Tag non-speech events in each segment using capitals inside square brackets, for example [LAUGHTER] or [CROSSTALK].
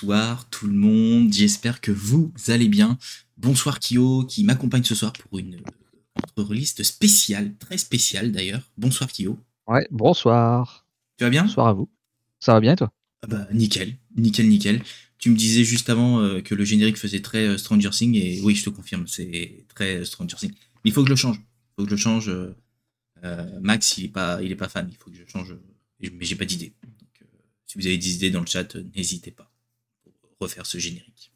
bonsoir tout le monde, j'espère que vous allez bien. Bonsoir Kyo qui m'accompagne ce soir pour une entre-liste spéciale, très spéciale d'ailleurs. Bonsoir Kyo. Ouais, bonsoir. Tu vas bien? Bonsoir à vous. Ça va bien toi? Ah bah, Nickel, nickel, nickel. Tu me disais juste avant euh, que le générique faisait très euh, Stranger Things et oui, je te confirme, c'est très Stranger Things. Mais il faut que je le change. Il faut que je le change. Euh, Max, il est pas, il est pas fan. Il faut que je change. Mais j'ai pas d'idée. Si vous avez des idées dans le chat, n'hésitez pas refaire ce générique.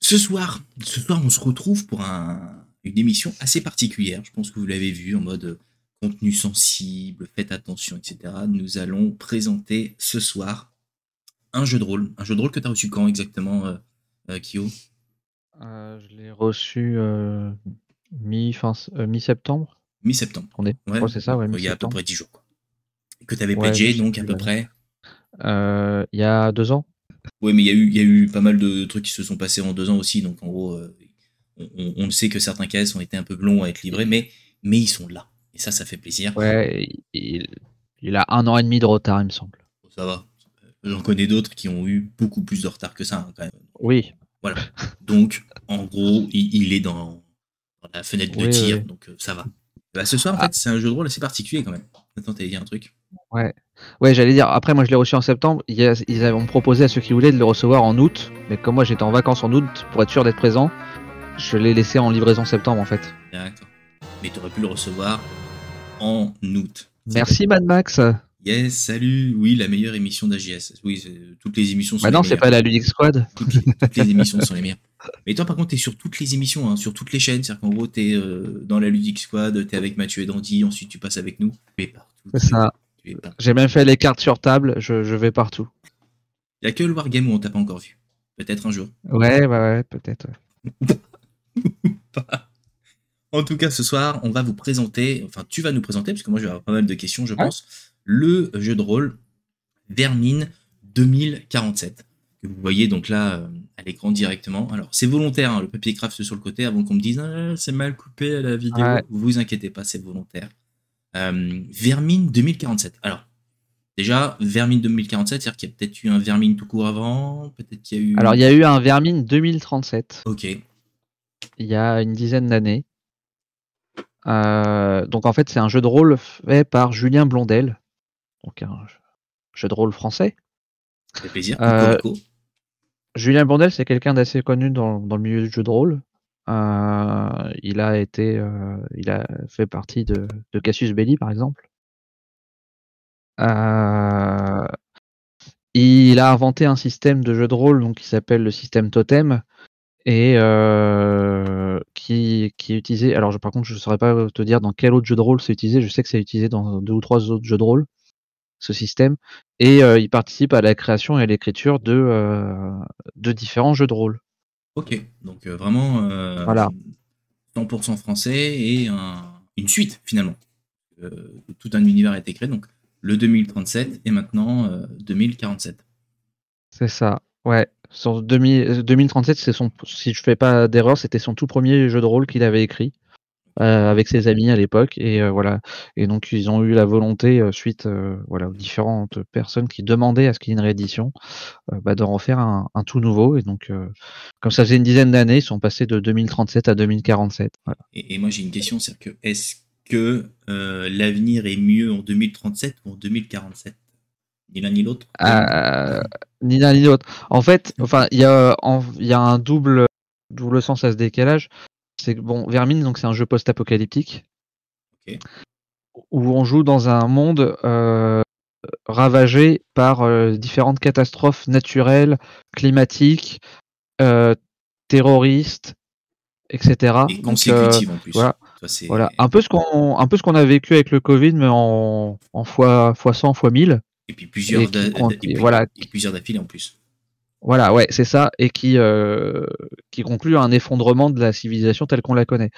Ce soir, ce soir, on se retrouve pour une émission assez particulière. Je pense que vous l'avez vu en mode contenu sensible, faites attention, etc. Nous allons présenter ce soir un jeu de rôle. Un jeu de rôle que tu as reçu quand exactement, euh, euh Kyo? Euh, Je l'ai reçu euh, mi-septembre. Mi-septembre. On est. Ouais, c'est ça, ouais. Il y a à peu près 10 jours. Que tu avais ouais, donc à peu près? Euh, il y a deux ans. Oui, mais il y, a eu, y a eu pas mal de trucs qui se sont passés en deux ans aussi. Donc, en gros, euh, on, on, sait que certains caisses ont été un peu longs à être livrés, mais, mais ils sont là. Et ça, ça fait plaisir. Ouais, il, il a un an et demi de retard, il me semble. Ça va. J'en connais d'autres qui ont eu beaucoup plus de retard que ça, hein, quand même. Oui. Voilà. Donc, en gros, il, est dans, la fenêtre de tir, donc euh, ça va. Bah, ce soir, en ah. fait, c'est un jeu de rôle assez particulier quand même. Attends, t'avais dit un truc Ouais. Ouais, j'allais dire, après moi je l'ai reçu en septembre, ils avaient proposé à ceux qui voulaient de le recevoir en août, mais comme moi j'étais en vacances en août pour être sûr d'être présent, je l'ai laissé en livraison septembre en fait. D'accord. Mais tu aurais pu le recevoir en août. Merci Mad Max. Yes, salut. Oui, la meilleure émission d'AGS. Oui, toutes les émissions sont bah non, c'est pas la Ludic Squad. [LAUGHS] Toutes, les émissions sont les meilleures. Mais toi, par contre, t'es sur toutes les émissions, hein, sur toutes les chaînes. C'est-à-dire qu'en gros, t'es euh, dans la Ludic Squad, t'es avec Mathieu et Dandy, ensuite tu passes avec nous. C'est ça. J'ai même fait les cartes sur table, je, vais partout. Il n'y a que le Wargame où on t'a pas encore vu. Peut-être un jour. Ouais, ouais, ouais, peut-être. [LAUGHS] en tout cas, ce soir, on va vous présenter, enfin, tu vas nous présenter, parce que moi, je vais avoir pas mal de questions, je pense, le jeu de rôle Vermine 2047. Que vous voyez donc là euh, à l'écran directement. Alors, c'est volontaire, hein, le papier craft sur le côté, avant qu'on me dise ah, c'est mal coupé à la vidéo. Vous inquiétez pas, c'est volontaire. Euh, Vermine 2047. Alors, déjà, Vermine 2047, c'est-à-dire qu'il y a peut-être eu un Vermine tout court avant, peut-être qu'il y a eu... Alors, il y a eu un Vermine 2037. Ok. Il y a une dizaine d'années. Euh, donc, en fait, c'est un jeu de rôle fait par Julien Blondel. Donc, un jeu de rôle français. Ça fait plaisir. Euh, Julien Blondel, c'est quelqu'un d'assez connu dans, dans, le milieu du jeu de rôle. Euh, il a été, euh, il a fait partie de, Cassius Belli, par exemple. Euh, il a inventé un système de jeu de rôle donc, qui s'appelle le système Totem et qui, est utilisé. Alors, par contre, je ne saurais pas te dire dans quel autre jeu de rôle c'est utilisé. Je sais que c'est utilisé dans deux ou trois autres jeux de rôle, ce système. Et il participe à la création et à l'écriture de différents jeux de rôle. Ok, donc euh, vraiment euh, voilà. 100% français et une suite finalement. Euh, tout un univers a été créé, donc le 2037 et maintenant 2047. C'est ça, ouais. Sur 2037, c'est son, si je fais pas d'erreur, c'était son tout premier jeu de rôle qu'il avait écrit. Euh, avec ses amis à l'époque et euh, voilà. Et donc ils ont eu la volonté euh, suite voilà aux différentes personnes qui demandaient à ce qu'il y ait une réédition bah, de refaire un, un, tout nouveau. Et donc comme ça faisait une dizaine d'années ils sont passés de 2037 à 2047 voilà. et, et, moi j'ai une question c'est que est-ce que l'avenir est mieux en 2037 ou en 2047 ni l'un ni l'autre? Ni l'un ni l'autre. En fait enfin il y a il y a un double double sens à ce décalage c'est bon, Vermine, donc c'est un jeu post-apocalyptique où on joue dans un monde euh, ravagé par euh, différentes catastrophes naturelles, climatiques, euh, terroristes, etc. Et consécutives en plus. Voilà, voilà. un peu ce qu'on un peu ce qu'on a vécu avec le Covid, mais en, en fois fois 100, fois 1000. Et puis plusieurs, voilà. et plusieurs d'affilée en plus. Voilà, ouais, c'est ça, et qui, euh, qui conclut à un effondrement de la civilisation telle qu'on la connaît.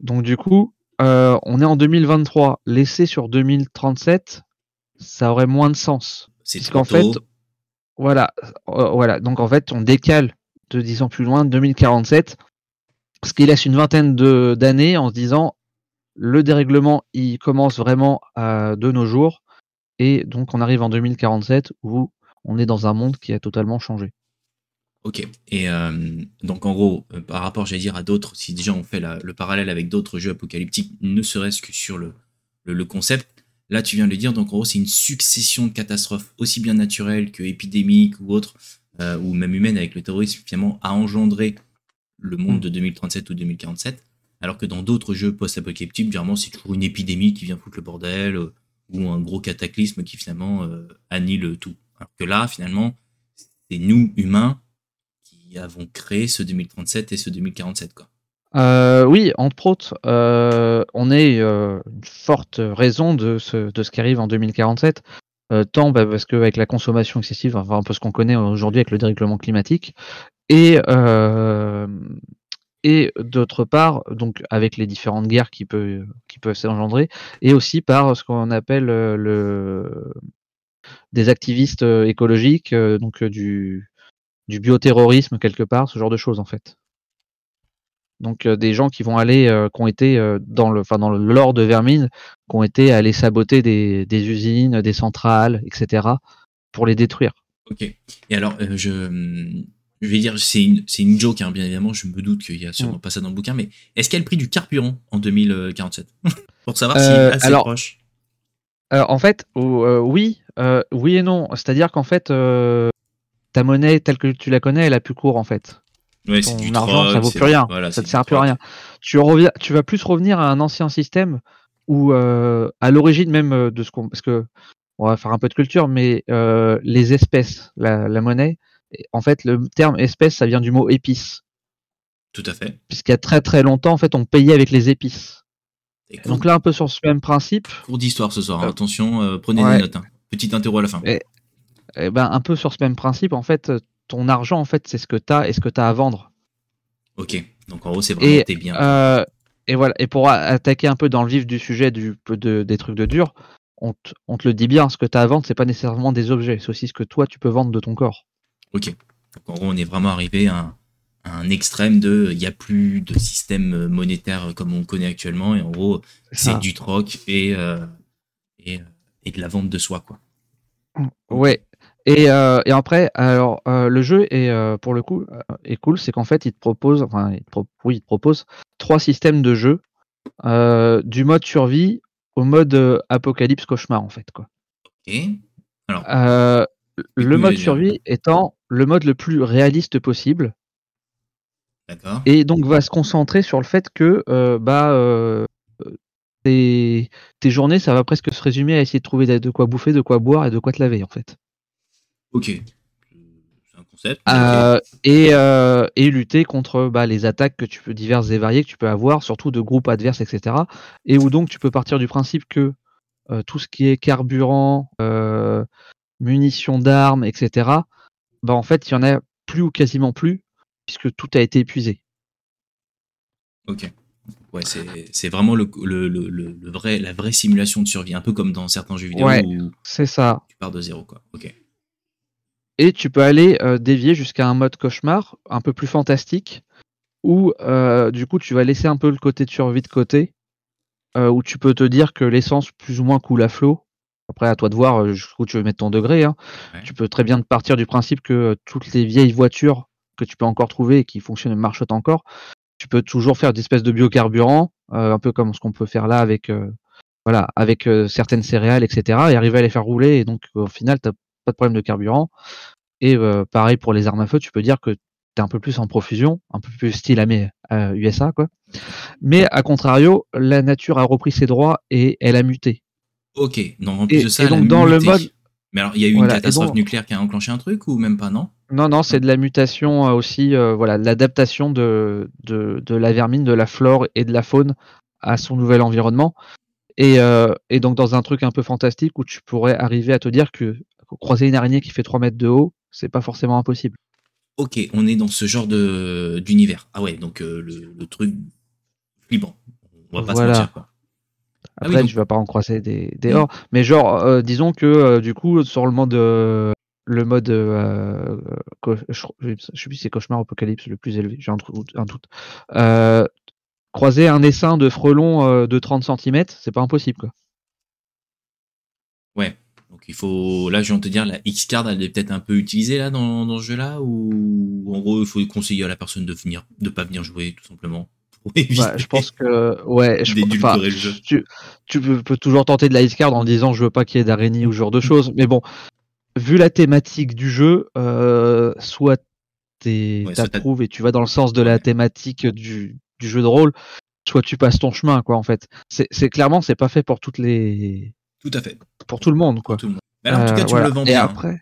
Donc du coup, euh, on est en 2023. Laisser sur 2037, ça aurait moins de sens. C'est qu'en fait, voilà, euh, voilà. Donc en fait, on décale de 10 ans plus loin, 2047, ce qui laisse une vingtaine d'années en se disant le dérèglement, il commence vraiment de nos jours, et donc on arrive en 2047 où on est dans un monde qui a totalement changé. Ok. Et donc en gros, par rapport, j'allais dire, à d'autres, si déjà on fait le parallèle avec d'autres jeux apocalyptiques, ne serait-ce que sur le, le, concept, là tu viens de le dire, donc en gros c'est une succession de catastrophes, aussi bien naturelles que épidémiques ou autres, ou même humaines avec le terrorisme, finalement, a engendré le monde mm. de 2037 ou 2047. Alors que dans d'autres jeux post-apocalyptiques, généralement, c'est toujours une épidémie qui vient foutre le bordel euh, ou un gros cataclysme qui finalement euh, annule tout. Alors que là, finalement, c'est nous, humains, avons créé ce 2037 et ce 2047. Quoi. Euh, oui, entre autres, on est une forte raison de ce, de ce qui arrive en 2047. tant bah, parce qu'avec la consommation excessive, enfin un peu ce qu'on connaît aujourd'hui avec le dérèglement climatique, et et d'autre part, donc avec les différentes guerres qui, peut, qui peuvent s'engendrer, et aussi par ce qu'on appelle le, des activistes écologiques, donc du, du bioterrorisme quelque part, ce genre de choses en fait. Donc des gens qui vont aller, qui ont été dans le, enfin dans le lore de Vermine, qui ont été allés saboter des, des usines, des centrales, etc. pour les détruire. Ok. Et alors, je, je vais dire, c'est une, c'est une joke, hein, bien évidemment, je me doute qu'il y a sûrement mm. pas ça dans le bouquin, mais est-ce qu'il y a le prix du carburant en 2047 [LAUGHS] Pour savoir si euh, assez alors, proche. en fait, euh, oui, euh, oui et non. C'est-à-dire qu'en fait, ta monnaie telle que tu la connais, elle a plus court en fait. Ouais, Ton du argent, ça vaut plus rien. ça ne sert plus à rien. Tu, reviens, tu vas plus revenir à un ancien système où, à l'origine même de ce qu'on. Parce que, on va faire un peu de culture, mais les espèces, la, la monnaie, en fait, le terme espèce, ça vient du mot épice. Tout à fait. Puisqu'il y a très très longtemps, en fait, on payait avec les épices. Donc là, un peu sur ce même principe. Cours d'histoire ce soir, hein. euh, attention, euh, prenez des notes. Hein. Petite interro à la fin. Et, ben, un peu sur ce même principe, en fait, ton argent, en fait, c'est ce que tu as et ce que tu as à vendre. Ok, donc en gros, c'est vraiment tes biens. Euh, et voilà, et pour attaquer un peu dans le vif du sujet du, de, des trucs de dur, on, te le dit bien, ce que tu as à vendre, c'est pas nécessairement des objets, c'est aussi ce que toi tu peux vendre de ton corps. Ok. Donc en gros, on est vraiment arrivé à un, extrême de il n'y a plus de système monétaire comme on connaît actuellement. Et en gros, c'est du troc et, euh, et, et, de la vente de soi. Quoi. Ouais. Et, euh, et après, alors euh, le jeu est pour le coup est cool, c'est qu'en fait il te propose, enfin il te oui, il te propose trois systèmes de jeu, du mode survie au mode apocalypse cauchemar en fait quoi. Alors, le mode survie étant le mode le plus réaliste possible. D'accord. Et donc va se concentrer sur le fait que euh, bah euh, tes, journées, ça va presque se résumer à essayer de trouver de quoi bouffer, de quoi boire et de quoi te laver en fait. Ok. C'est un concept. Euh, et, et, lutter contre bah, les attaques que tu peux diverses et variées que tu peux avoir, surtout de groupes adverses, etc. Et où donc tu peux partir du principe que tout ce qui est carburant, munitions d'armes, etc. Bah en fait, il y en a plus ou quasiment plus, puisque tout a été épuisé. Ok. Ouais, c'est vraiment le, le, le, vrai, la vraie simulation de survie, un peu comme dans certains jeux vidéo où c'est ça. tu pars de zéro. Quoi. Ok. Et tu peux aller euh, dévier jusqu'à un mode cauchemar, un peu plus fantastique, où euh, du coup tu vas laisser un peu le côté de survie de côté, euh, où tu peux te dire que l'essence plus ou moins coule à flot, après, à toi de voir euh, jusqu'où tu veux mettre ton degré. Hein. Tu peux très bien partir du principe que toutes les vieilles voitures que tu peux encore trouver et qui fonctionnent et marchent encore, tu peux toujours faire des espèces de biocarburant, euh, un peu comme ce qu'on peut faire là avec, voilà, avec certaines céréales, etc. Et arriver à les faire rouler. Et donc, au final, tu pas de problème de carburant. Et pareil pour les armes à feu, tu peux dire que tu es un peu plus en profusion, un peu plus style à USA. Quoi. Mais à contrario, la nature a repris ses droits et elle a muté. Ok, donc en plus de ça, donc dans le mode. Mais alors, il y a eu une catastrophe nucléaire qui a enclenché un truc ou même pas, non? Non, non, c'est de la mutation euh, aussi, euh, voilà, l'adaptation de, de, la vermine, de la flore et de la faune à son nouvel environnement. Et, euh, et, donc dans un truc un peu fantastique où tu pourrais arriver à te dire que croiser une araignée qui fait 3 mètres de haut, c'est pas forcément impossible. Ok, on est dans ce genre de d'univers. Ah ouais, donc le, truc flippant. On va pas se mentir quoi. Ah Après, tu vas pas en croiser des, des. Mais genre, euh, disons que euh, du coup, sur le mode, euh, le mode, je, sais plus si c'est cauchemar apocalypse le plus élevé, j'ai un, un, doute. croiser un essaim de frelons de 30 cm, c'est pas impossible quoi. Ouais. il faut, là, je viens de te dire, la X-Card, elle est peut-être un peu utilisée là dans, dans ce jeu-là, ou en gros, il faut conseiller à la personne de venir, de pas venir jouer, tout simplement. [LAUGHS] Je pense que ouais, je, Tu, tu peux, toujours tenter de la X-Card en disant je veux pas qu'il y ait d'araignée ou ce genre de choses, mais bon, vu la thématique du jeu, euh, soit t'approuves et tu vas dans le sens de la thématique du, du, jeu de rôle, soit tu passes ton chemin, quoi, en fait. C'est clairement, c'est pas fait pour toutes les. Tout à fait. Pour tout le monde, quoi. Tout le monde. Mais en tout cas, tu euh, le vends bien. Et après.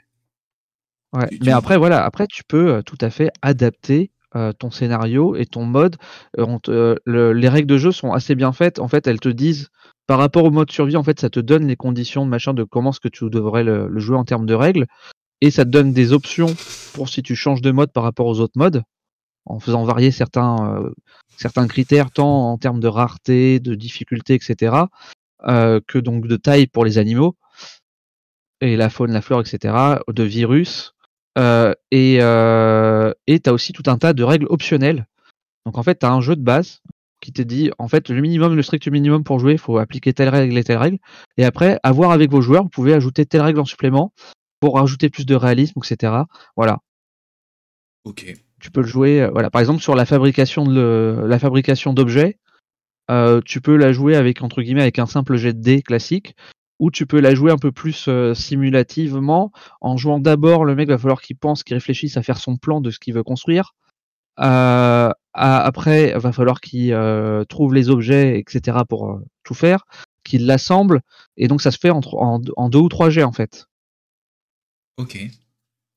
Ouais. mais après, voilà, après, tu peux euh, tout à fait adapter ton scénario et ton mode. les règles de jeu sont assez bien faites. En fait, elles te disent par rapport au mode survie, en fait, ça te donne les conditions de machin de comment ce que tu devrais le, jouer en termes de règles, et ça te donne des options pour si tu changes de mode par rapport aux autres modes, en faisant varier certains, euh, certains critères, tant en termes de rareté, de difficulté, etc., euh, que donc de taille pour les animaux, et la faune, la flore, etc., de virus, euh, et tu as aussi tout un tas de règles optionnelles. Donc en fait, tu as un jeu de base qui te dit en fait le minimum, le strict minimum pour jouer, il faut appliquer telle règle et telle règle. Et après, à voir avec vos joueurs, vous pouvez ajouter telle règle en supplément pour ajouter plus de réalisme, etc. Voilà. Ok. Tu peux le jouer, euh, voilà. Par exemple, sur la fabrication de la fabrication d'objets, euh, tu peux la jouer avec entre guillemets avec un simple jet de dés classique, ou tu peux la jouer un peu plus euh, simulativement en jouant d'abord le mec va falloir qu'il pense, qu'il réfléchisse à faire son plan de ce qu'il veut construire. Euh, après, il va falloir qu'il euh, trouve les objets, etc. pour tout faire, qu'il l'assemble, et donc ça se fait en, deux ou trois G en fait. Ok.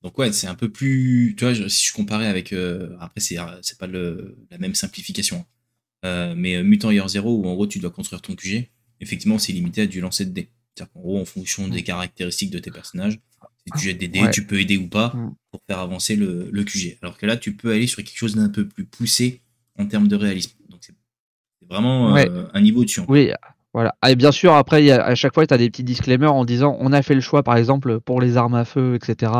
Donc ouais, c'est un peu plus, tu vois, si je comparais avec, après c'est c'est pas le, la même simplification, hein. mais Mutant Year Zero où en gros tu dois construire ton QG, effectivement c'est limité à du lancer de dés. C'est-à-dire qu'en gros en fonction des mm. caractéristiques de tes personnages, tu jettes des dés, tu peux aider ou pas mm. pour faire avancer le, le, QG. Alors que là, tu peux aller sur quelque chose d'un peu plus poussé en termes de réalisme. Donc c'est vraiment euh, un niveau dessus. Oui, voilà. Et bien sûr, après, y a, à chaque fois, tu as des petits disclaimers en disant on a fait le choix, par exemple, pour les armes à feu, etc.,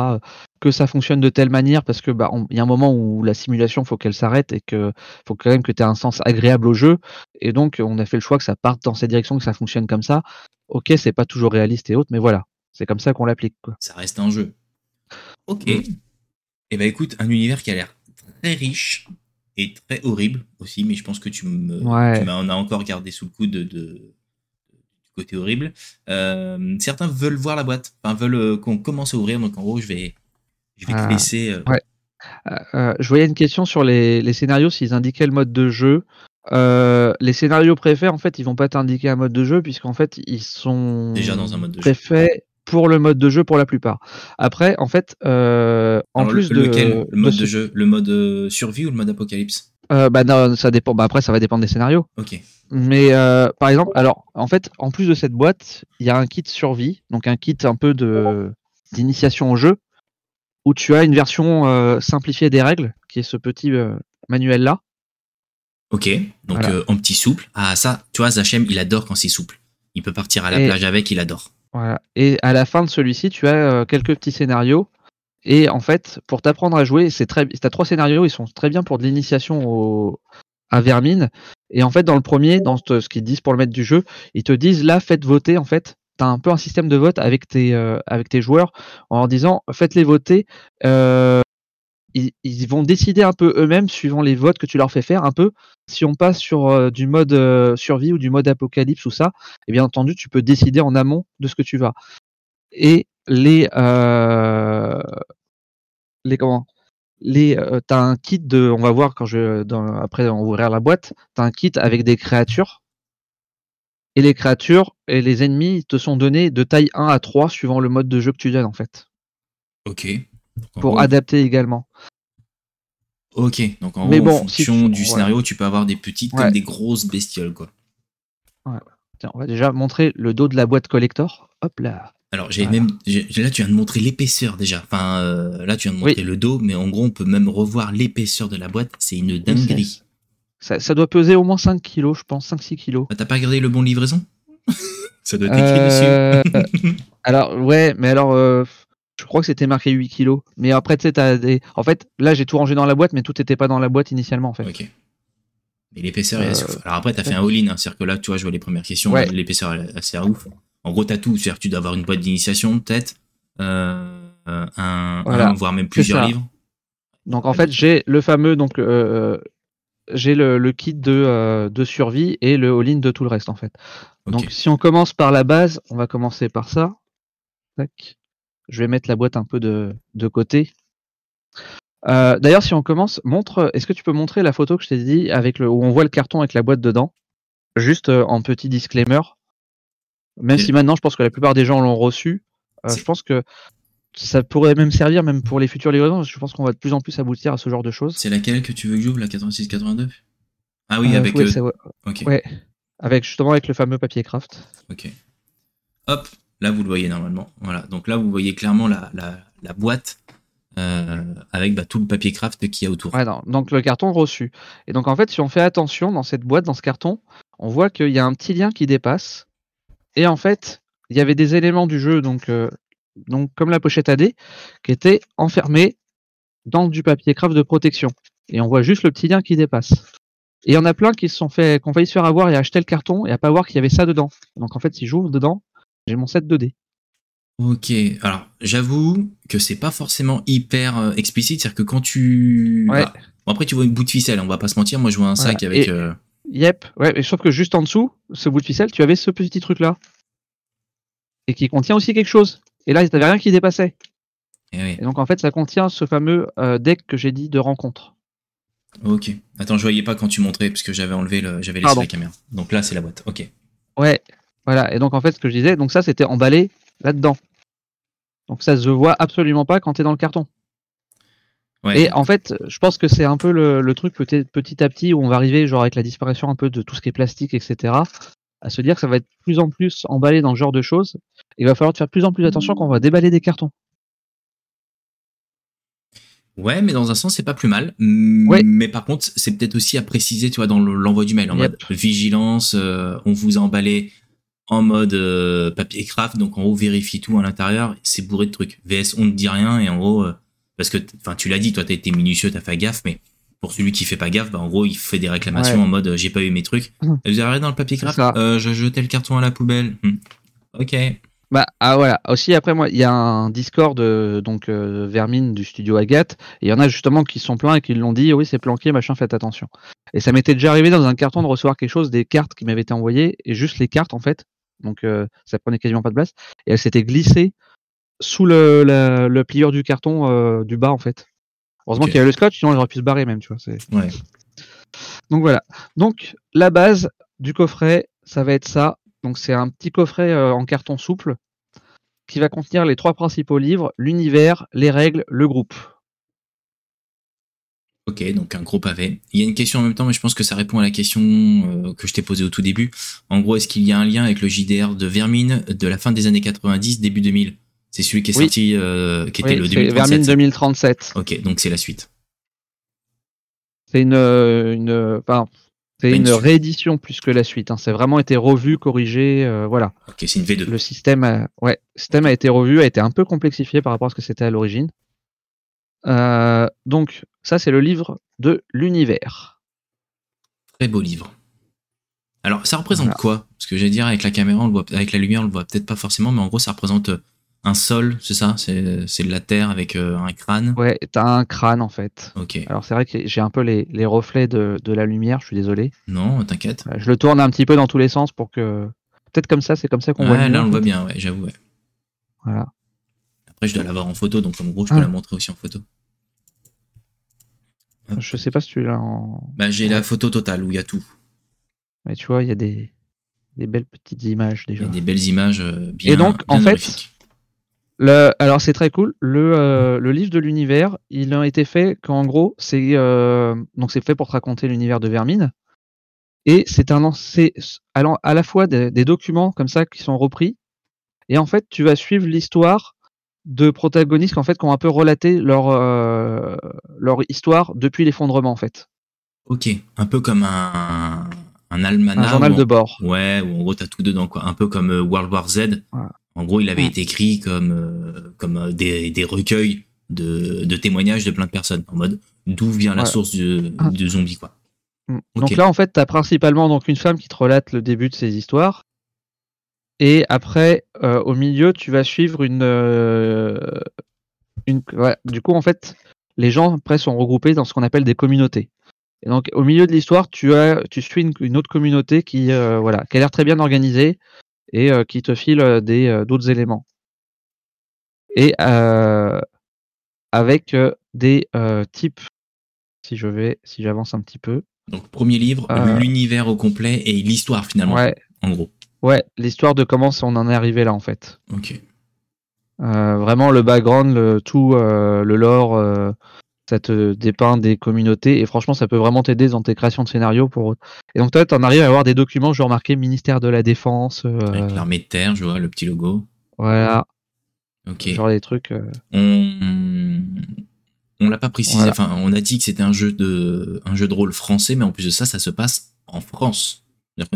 que ça fonctionne de telle manière parce que bah, il y a un moment où la simulation, faut qu'elle s'arrête et que faut quand même que tu aies un sens agréable au jeu. Et donc, on a fait le choix que ça parte dans cette direction, que ça fonctionne comme ça. Ok, c'est pas toujours réaliste et autres, mais voilà. C'est comme ça qu'on l'applique. Ça reste un jeu. Ok. Mm. Et eh ben écoute, un univers qui a l'air très riche et très horrible aussi, mais je pense que tu me, m'en as encore gardé sous le coude de, côté horrible. Euh, certains veulent voir la boîte, enfin veulent euh, qu'on commence à ouvrir, donc en gros je vais, je vais te ah, laisser. Euh, ouais. je voyais une question sur les, les scénarios, s'ils indiquaient le mode de jeu. les scénarios préfets, en fait, ils vont pas t'indiquer un mode de jeu, puisqu'en fait, ils sont déjà dans un mode de jeu pour le mode de jeu pour la plupart. Après, en fait, euh, en plus de lequel? Le mode de, jeu, le mode survie ou le mode apocalypse? Euh, Bah non, ça dépend. Bah après, ça va dépendre des scénarios. Ok. Mais par exemple, alors en fait, en plus de cette boîte, il y a un kit survie, donc un kit un peu de d'initiation au jeu, où tu as une version simplifiée des règles, qui est ce petit manuel là. Ok, donc en petit souple. Ah ça, tu vois, Zachem, il adore quand c'est souple. Il peut partir à la plage avec, il adore. Voilà. Et à la fin de celui-ci, tu as euh, quelques petits scénarios. Et en fait, pour t'apprendre à jouer, c'est très, t'as trois scénarios, ils sont très bien pour de l'initiation au... à Vermine. Et en fait, dans le premier, dans ce, qu'ils disent pour le maître du jeu, ils te disent là, faites voter. En fait, t'as un peu un système de vote avec tes, euh, avec tes joueurs en leur disant faites-les voter. Euh, ils, vont décider un peu eux-mêmes, suivant les votes que tu leur fais faire, un peu si on passe sur euh, du mode survie ou du mode apocalypse ou ça. Et bien entendu, tu peux décider en amont de ce que tu vas. Et les euh, les comment? Les t'as un kit de on va voir quand je après on va ouvrir la boîte t'as un kit avec des créatures et les créatures et les ennemis te sont donnés de taille 1 à 3 suivant le mode de jeu que tu donnes en fait. Ok pour adapter également. Ok, donc en fonction du scénario, tu peux avoir des petites comme des grosses bestioles, quoi. on va déjà montrer le dos de la boîte collector. Hop là. Alors, j'ai même. Là, tu viens de montrer l'épaisseur déjà. Enfin, euh, là, tu viens de montrer le dos, mais en gros, on peut même revoir l'épaisseur de la boîte. C'est une dinguerie. Ça, doit peser au moins 5 kilos, je pense, 5-6 kilos. Ah, t'as pas regardé le bon livraison? [LAUGHS] Ça doit être écrit dessus. Euh, [LAUGHS] alors, ouais, mais alors, euh, je crois que c'était marqué 8 kilos. Mais après, tu sais, t'as des. En fait, là, j'ai tout rangé dans la boîte, mais tout n'était pas dans la boîte initialement, en fait. Ok. Mais l'épaisseur est assez euh, ouf. Alors après, t'as fait un all-in, hein. c'est-à-dire que là, tu vois, je vois les premières questions, l'épaisseur est assez ouf. En gros, t'as tout. C'est-à-dire que tu dois avoir une boîte d'initiation, peut-être, euh, un, un, voire même plusieurs livres. Donc en fait, j'ai le fameux donc euh, j'ai le, le, kit de, euh, de, survie et le all-in de tout le reste en fait. Donc si on commence par la base, on va commencer par ça. Tac. Je vais mettre la boîte un peu de, de côté. Euh, D'ailleurs, si on commence, montre. Est-ce que tu peux montrer la photo que je t'ai dit avec le où on voit le carton avec la boîte dedans, juste euh, en petit disclaimer. Même si maintenant, je pense que la plupart des gens l'ont reçu. Euh, je pense que ça pourrait même servir même pour les futures livraisons. je pense qu'on va de plus en plus aboutir à ce genre de choses. C'est laquelle que tu veux que j'ouvre, la 86-82 Ah oui, euh, avec. ouais. Avec justement avec le fameux papier craft. Ok. Hop, là vous le voyez normalement. Voilà. Donc là vous voyez clairement la, la, la boîte euh, avec bah, tout le papier craft qu'il y a autour. Ouais, non. Donc le carton reçu. Et donc en fait, si on fait attention dans cette boîte, dans ce carton, on voit qu'il y a un petit lien qui dépasse. Et en fait, il y avait des éléments du jeu, donc euh, donc comme la pochette AD, qui était enfermée dans du papier craft de protection. Et on voit juste le petit lien qui dépasse. Et il y en a plein qui se sont fait, qui ont failli se faire avoir et acheter le carton et à pas voir qu'il y avait ça dedans. Donc en fait, si j'ouvre dedans, j'ai mon set 2D. Ok, alors j'avoue que c'est pas forcément hyper euh, explicite, c'est-à-dire que quand tu. Ouais. Bah, bon, après tu vois une bout de ficelle, on va pas se mentir, moi je vois un sac avec. Euh, yep, ouais, mais sauf que juste en dessous, ce bout de ficelle, tu avais ce petit truc là. Et qui contient aussi quelque chose. Et là, il n'y avait rien qui dépassait. Eh et, donc, en fait, ça contient ce fameux euh, deck que j'ai dit de rencontre. Ok. Attends, je voyais pas quand tu montrais, parce que j'avais enlevé le, j'avais laissé la caméra. Donc là, c'est la boîte. Ok. Ouais. Voilà. Et donc, en fait, ce que je disais, donc ça, c'était emballé là-dedans. Donc, ça se voit absolument pas quand tu es dans le carton. Ouais. Et en fait, je pense que c'est un peu le, truc peut-être petit à petit où on va arriver, genre avec la disparition un peu de tout ce qui est plastique, etc à se dire que ça va être plus en plus emballé dans ce genre de choses. Il va falloir faire plus en plus attention quand on va déballer des cartons. Ouais, mais dans un sens, c'est pas plus mal. Mais par contre, c'est peut-être aussi à préciser, tu vois, dans l'envoi du mail, en mode vigilance, euh, on vous a emballé en mode euh, papier craft, donc en haut, vérifie tout à l'intérieur, c'est bourré de trucs. VS, on ne dit rien, et en gros, euh, parce que, enfin, tu l'as dit, toi, t'as été minutieux, t'as fait gaffe, mais pour celui qui fait pas gaffe, bah, en gros, il fait des réclamations en mode euh, j'ai pas eu mes trucs. [CLEARS THROAT] Mmh. Vous avez dans le papier craft euh, Je jetais le carton à la poubelle. Mmh. Ok. Bah ah voilà. Aussi après moi, il y a un Discord euh, donc Vermine du studio Agathe. Et il y en a justement qui sont pleins et qui l'ont dit. Oui, c'est planqué, machin. Faites attention. Et ça m'était déjà arrivé dans un carton de recevoir quelque chose, des cartes qui m'avaient été envoyées et juste les cartes en fait. Donc ça prenait quasiment pas de place et elles s'étaient glissées sous le, le, plieur du carton du bas en fait. Heureusement qu'il y a le scotch, sinon il aurait pu se barrer même, tu vois. Ouais. Donc voilà. Donc la base du coffret, ça va être ça. Donc c'est un petit coffret euh, en carton souple qui va contenir les trois principaux livres, l'univers, les règles, le groupe. Ok, donc un gros pavé. Il y a une question en même temps, mais je pense que ça répond à la question euh, que je t'ai posée au tout début. En gros, est-ce qu'il y a un lien avec le JDR de Vermine de la fin des années 90, début 2000 c'est celui qui est sorti, euh, qui était le 2037. Vermine 2037. Ok, donc c'est la suite. C'est une, euh, une, c'est une, réédition plus que la suite. Hein. C'est vraiment été revu, corrigé, euh, voilà. Ok, c'est une V2. Le système, a, ouais, système a été revu, a été un peu complexifié par rapport à ce que c'était à l'origine. donc, ça, c'est le livre de l'univers. Très beau livre. Alors, ça représente quoi? Parce que j'allais dire, avec la caméra, on le voit, avec la lumière, on le voit peut-être pas forcément, mais en gros, ça représente un sol, c'est ça? C'est de la terre avec euh, un crâne? Ouais, t'as un crâne en fait. Ok. Alors c'est vrai que j'ai un peu les, les reflets de, de, la lumière, je suis désolé. Non, t'inquiète. je le tourne un petit peu dans tous les sens pour que. Peut-être comme ça, c'est comme ça qu'on voit. Ouais, là on le voit bien, ouais, j'avoue. Ouais. Voilà. Après, je dois l'avoir en photo, donc en gros, je peux ah. la montrer aussi en photo. Je sais pas si tu l'as en. Bah, j'ai la photo totale où il y a tout. Mais tu vois, il y a des, des belles petites images déjà. Il y a des belles images euh, bien. Et donc, en fait, le, alors c'est très cool. Le, euh, le livre de l'univers, il a été fait qu'en gros, c'est euh, donc c'est fait pour te raconter l'univers de Vermine. Et c'est un c'est à la fois des, documents comme ça qui sont repris. Et en fait, tu vas suivre l'histoire de protagonistes en fait qui ont un peu relaté leur euh, leur histoire depuis l'effondrement en fait. Ok, un peu comme un un almanach. Un journal de bord. Ouais, où en gros t'as tout dedans quoi, un peu comme World War Z. En gros, il avait été écrit comme, euh, comme euh, des, des recueils de, de, témoignages de plein de personnes, en mode d'où vient la source de, ah. de zombies, quoi. Mm. Donc là, en fait, tu as principalement donc, une femme qui te relate le début de ces histoires. Et après, au milieu, tu vas suivre une. une du coup, en fait, les gens après sont regroupés dans ce qu'on appelle des communautés. Et donc, au milieu de l'histoire, tu as, tu suis une, autre communauté qui, voilà, qui a l'air très bien organisée et qui te file des d'autres éléments. Et avec des types, si je vais, si j'avance un petit peu. Donc, premier livre, l'univers au complet et l'histoire finalement. Ouais. En gros. Ouais, l'histoire de comment on en est arrivé là en fait. Ok. Euh, vraiment le background, le, tout, euh, le lore, euh, ça te dépeint des communautés et franchement ça peut vraiment t'aider dans tes créations de scénarios pour. Et donc toi, en arrives à avoir des documents, je remarqué ministère de la défense. Avec l'armée de terre, je vois le petit logo. Voilà. Ok. Genre des trucs. On on l'a pas précisé. Enfin, on a dit que c'était un jeu de un jeu de rôle français, mais en plus de ça, ça se passe en France.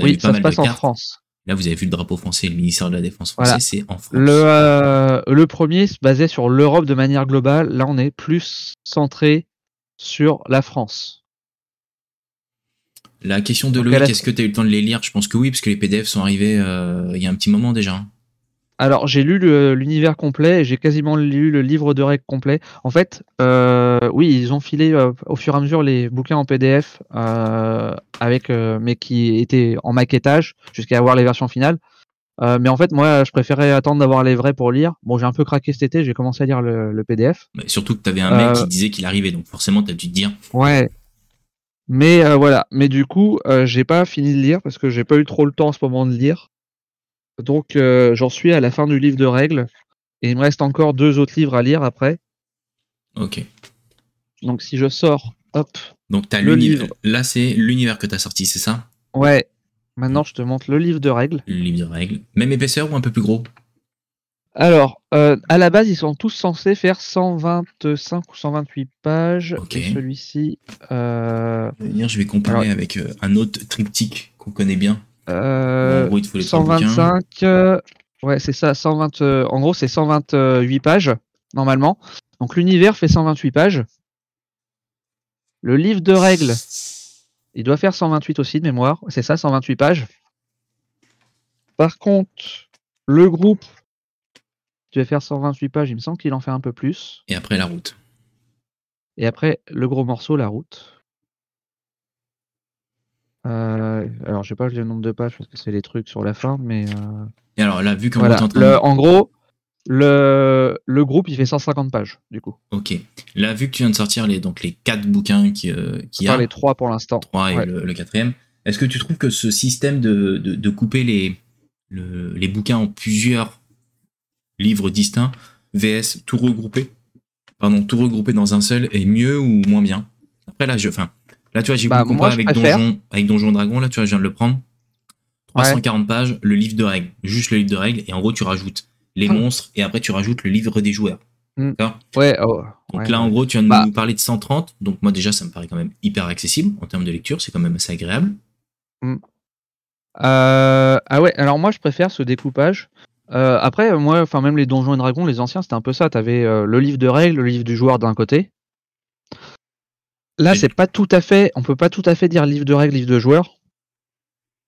Oui, ça se passe en France. Là, vous avez vu le drapeau français, le ministère de la Défense français, c'est en France. Le, euh, le premier se basait sur l'Europe de manière globale. Là, on est plus centré sur la France. La question de Loïc, est-ce que tu as eu le temps de les lire? Je pense que oui, parce que les PDF sont arrivés euh, il y a un petit moment déjà. Alors, j'ai lu l'univers complet et j'ai quasiment lu le livre de règles complet. En fait, euh, oui, ils ont filé euh, au fur et à mesure les bouquins en PDF, euh, avec, mais qui étaient en maquettage jusqu'à avoir les versions finales. mais en fait, moi, je préférais attendre d'avoir les vrais pour lire. Bon, j'ai un peu craqué cet été, j'ai commencé à lire le, PDF. Mais surtout que tu avais un mec qui disait qu'il arrivait, donc forcément, tu as dû te dire. Ouais. Mais voilà. Mais du coup, j'ai pas fini de lire parce que j'ai pas eu trop le temps en ce moment de lire. Donc euh, j'en suis à la fin du livre de règles et il me reste encore deux autres livres à lire après. Ok. Donc si je sors, hop. Donc as le livre. Là c'est l'univers que tu as sorti, c'est ça? Ouais. Maintenant je te montre le livre de règles. Le livre de règles. Même épaisseur ou un peu plus gros? Alors, euh, à la base, ils sont tous censés faire 125 ou 128 pages. Ok. celui-ci. Euh... Je vais comparer avec un autre triptyque qu'on connaît bien. Euh, 125, euh, ouais, c'est ça, 120, euh, en gros, c'est 128 pages, normalement. Donc l'univers fait 128 pages. Le livre de règles, il doit faire 128 aussi de mémoire, c'est ça, 128 pages. Par contre, le groupe tu faire 128 pages, il me semble qu'il en fait un peu plus. Et après la route. Et après le gros morceau, la route. Euh, alors, je sais pas le nombre de pages parce que c'est les trucs sur la fin, mais. Euh, Et alors là, vu qu'on voilà. En gros, le, le groupe il fait 150 pages du coup. Ok. Là, vu que tu viens de sortir les donc les quatre bouquins qui euh, qui a. les trois pour l'instant. Trois et le, quatrième. Est-ce que tu trouves que ce système de, de, couper les les bouquins en plusieurs livres distincts, VS tout regroupé, pardon, tout regroupé dans un seul est mieux ou moins bien? Après là, je, enfin, Là, tu vois, j'ai bah, beaucoup avec Donjon, avec Donjon Dragon. Là, tu vois, je viens de le prendre. 340 pages, le livre de règles. Juste le livre de règles. Et en gros, tu rajoutes les hum. monstres et après, tu rajoutes le livre des joueurs. Hum. Ouais, oh, Donc là, en gros, tu viens de bah. nous parler de 130. Donc moi, déjà, ça me paraît quand même hyper accessible en termes de lecture. C'est quand même assez agréable. Hum. Euh, ah ouais, alors moi, je préfère ce découpage. Euh, après, moi, enfin, même les Donjons et Dragons, les anciens, c'était un peu ça. Tu avais euh, le livre de règles, le livre du joueur d'un côté. Là, c'est pas tout à fait, on peut pas tout à fait dire livre de règles, livre de joueurs,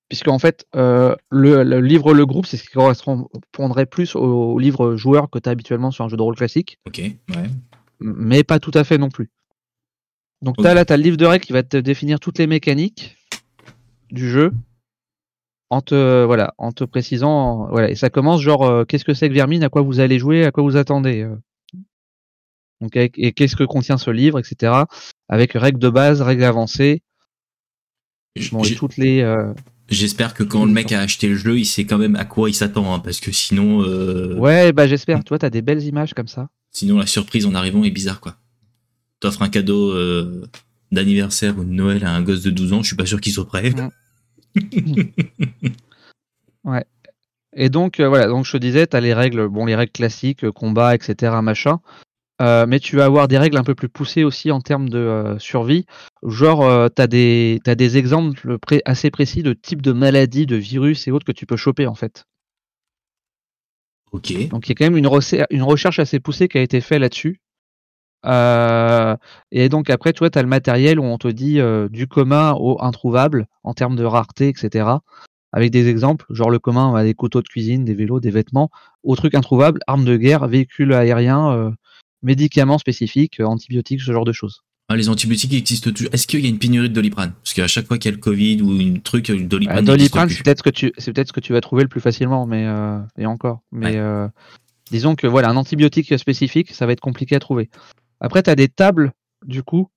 puisque en fait, euh, le, livre le groupe, c'est ce qui correspondrait plus au, livre joueur que tu as habituellement sur un jeu de rôle classique. Ok, ouais. Mais pas tout à fait non plus. Donc là, tu as le livre de règles qui va te définir toutes les mécaniques du jeu en te voilà en te précisant voilà et ça commence genre euh, qu'est-ce que c'est que Vermine? À quoi vous allez jouer? À quoi vous attendez? Euh. Donc et qu'est-ce que contient ce livre etc avec règles de base, règles avancées? toutes les. Euh, j'espère que quand le mec a acheté le jeu, il sait quand même à quoi il s'attend, hein, parce que sinon. Euh, ouais, bah j'espère. Toi, t'as des belles images comme ça. Sinon, la surprise en arrivant est bizarre, quoi. T'offres un cadeau euh, d'anniversaire ou de Noël à un gosse de 12 ans, je suis pas sûr qu'il soit prêt. [LAUGHS] ouais. Et donc voilà, donc je te disais, t'as les règles, bon les règles classiques, combat, etc., machin. Euh, mais tu vas avoir des règles un peu plus poussées aussi en termes de euh, survie. Genre, euh, tu as, des exemples assez précis de types de maladies, de virus et autres que tu peux choper en fait. Ok. Donc il y a quand même une, une recherche assez poussée qui a été faite là-dessus. et donc après, toi, tu as le matériel où on te dit du commun au introuvable en termes de rareté, etc. avec des exemples, genre le commun, des couteaux de cuisine, des vélos, des vêtements, aux trucs introuvables, armes de guerre, véhicules aériens, médicaments spécifiques, antibiotiques, ce genre de choses. Ah, les antibiotiques existent toujours. Est-ce qu'il y a une pénurie de doliprane? Parce qu'à chaque fois qu'il y a le Covid ou une truc, le doliprane. doliprane, c'est peut-être ce que tu, c'est peut-être ce que tu vas trouver le plus facilement, mais et encore. Mais disons que voilà, un antibiotique spécifique, ça va être compliqué à trouver. Après, tu as des tables, du coup,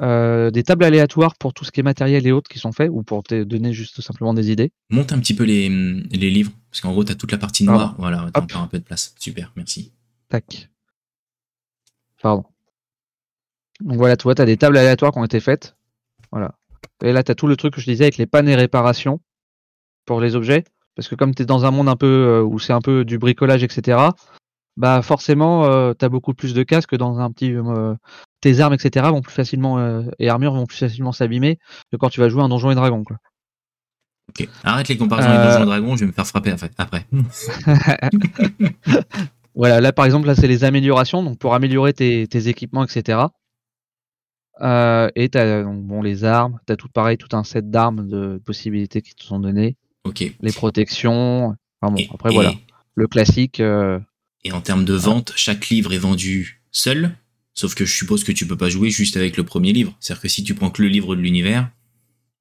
euh, des tables aléatoires pour tout ce qui est matériel et autres qui sont faits, ou pour te donner juste simplement des idées. Monte un petit peu les, les livres, parce qu'en gros, tu as toute la partie noire. Voilà, t'as encore un peu de place. Super, merci. Tac. Pardon. Donc voilà, tu vois, tu as des tables aléatoires qui ont été faites. Voilà. Et là, tu as tout le truc que je disais avec les pannes et réparations pour les objets. Parce que comme tu es dans un monde un peu euh, où c'est un peu du bricolage, etc., bah forcément, euh, tu as beaucoup plus de casques que dans un petit tes armes, etc. vont plus facilement euh, et armures vont plus facilement s'abîmer que quand tu vas jouer un donjon et dragon. Quoi. Ok. Arrête les comparaisons avec donjon et euh. dragon, je vais me faire frapper après. [LAUGHS] [LAUGHS] voilà, là par exemple, là c'est les améliorations, donc pour améliorer tes, équipements, etc. Euh, et tu as bon, les armes, tu as tout pareil, tout un set d'armes de possibilités qui te sont données. Ok. Les protections. Enfin bon, après voilà. Le classique. Et en termes de vente, chaque livre est vendu seul? Sauf que je suppose que tu peux pas jouer juste avec le premier livre. C'est-à-dire que si tu prends que le livre de l'univers,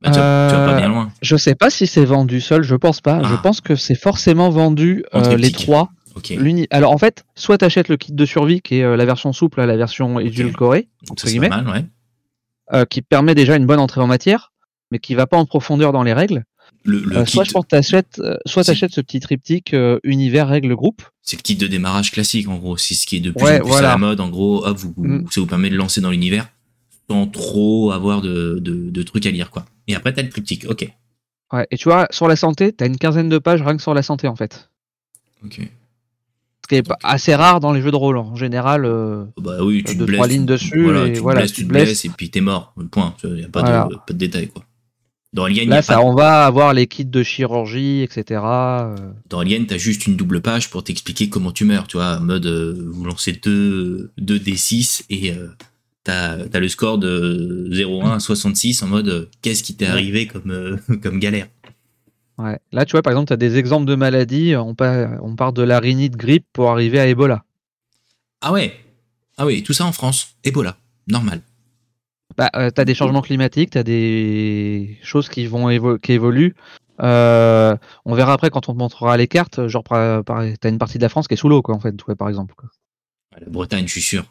bah, tu, vas, pas bien loin. Je sais pas si c'est vendu seul, je pense pas. Je ah. pense que c'est forcément vendu euh, les trois. Alors en fait, soit tu achètes le kit de survie qui est euh, la version souple, la version édulcorée, entre guillemets, mal, euh, qui permet déjà une bonne entrée en matière, mais qui va pas en profondeur dans les règles. Euh, soit tu achètes, euh, soit ce petit triptyque univers règle groupe. C'est le kit de démarrage classique en gros, c'est ce qui est de plus en plus à la mode. En gros, hop, vous, mm. ça vous permet de lancer dans l'univers sans trop avoir de, de, trucs à lire quoi. Et après t'as le triptyque, ok. Ouais, et tu vois, sur la santé, t'as une quinzaine de pages rien que sur la santé en fait. Ok. Ce qui est assez rare dans les jeux de rôle en général. bah oui, tu te blesses, trois lignes dessus. Voilà, et tu, voilà, blesses, tu te blesses, et puis t'es mort. Point. Il n'y a pas, de, pas de détails quoi. Dans Alien, Là, ça, on va avoir les kits de chirurgie, etc. Euh. Dans Alien, t'as juste une double page pour t'expliquer comment tu meurs, tu vois, en mode euh, vous lancez 2, D6 et euh, t'as as le score de 0,1 à 66 en mode qu'est-ce qui t'est arrivé comme, [LAUGHS] comme galère. Ouais. Là, tu vois, par exemple, tu as des exemples de maladies. On part, on part de la rhinite grippe pour arriver à Ebola. Ah ouais Ah oui, tout ça en France. Ebola, normal. Bah, euh, tu as des changements climatiques, tu as des choses qui vont qui évoluent. Euh, on verra après quand on te montrera les cartes. Genre, tu as une partie de la France qui est sous l'eau, quoi, en fait, par exemple. La Bretagne, je suis sûr.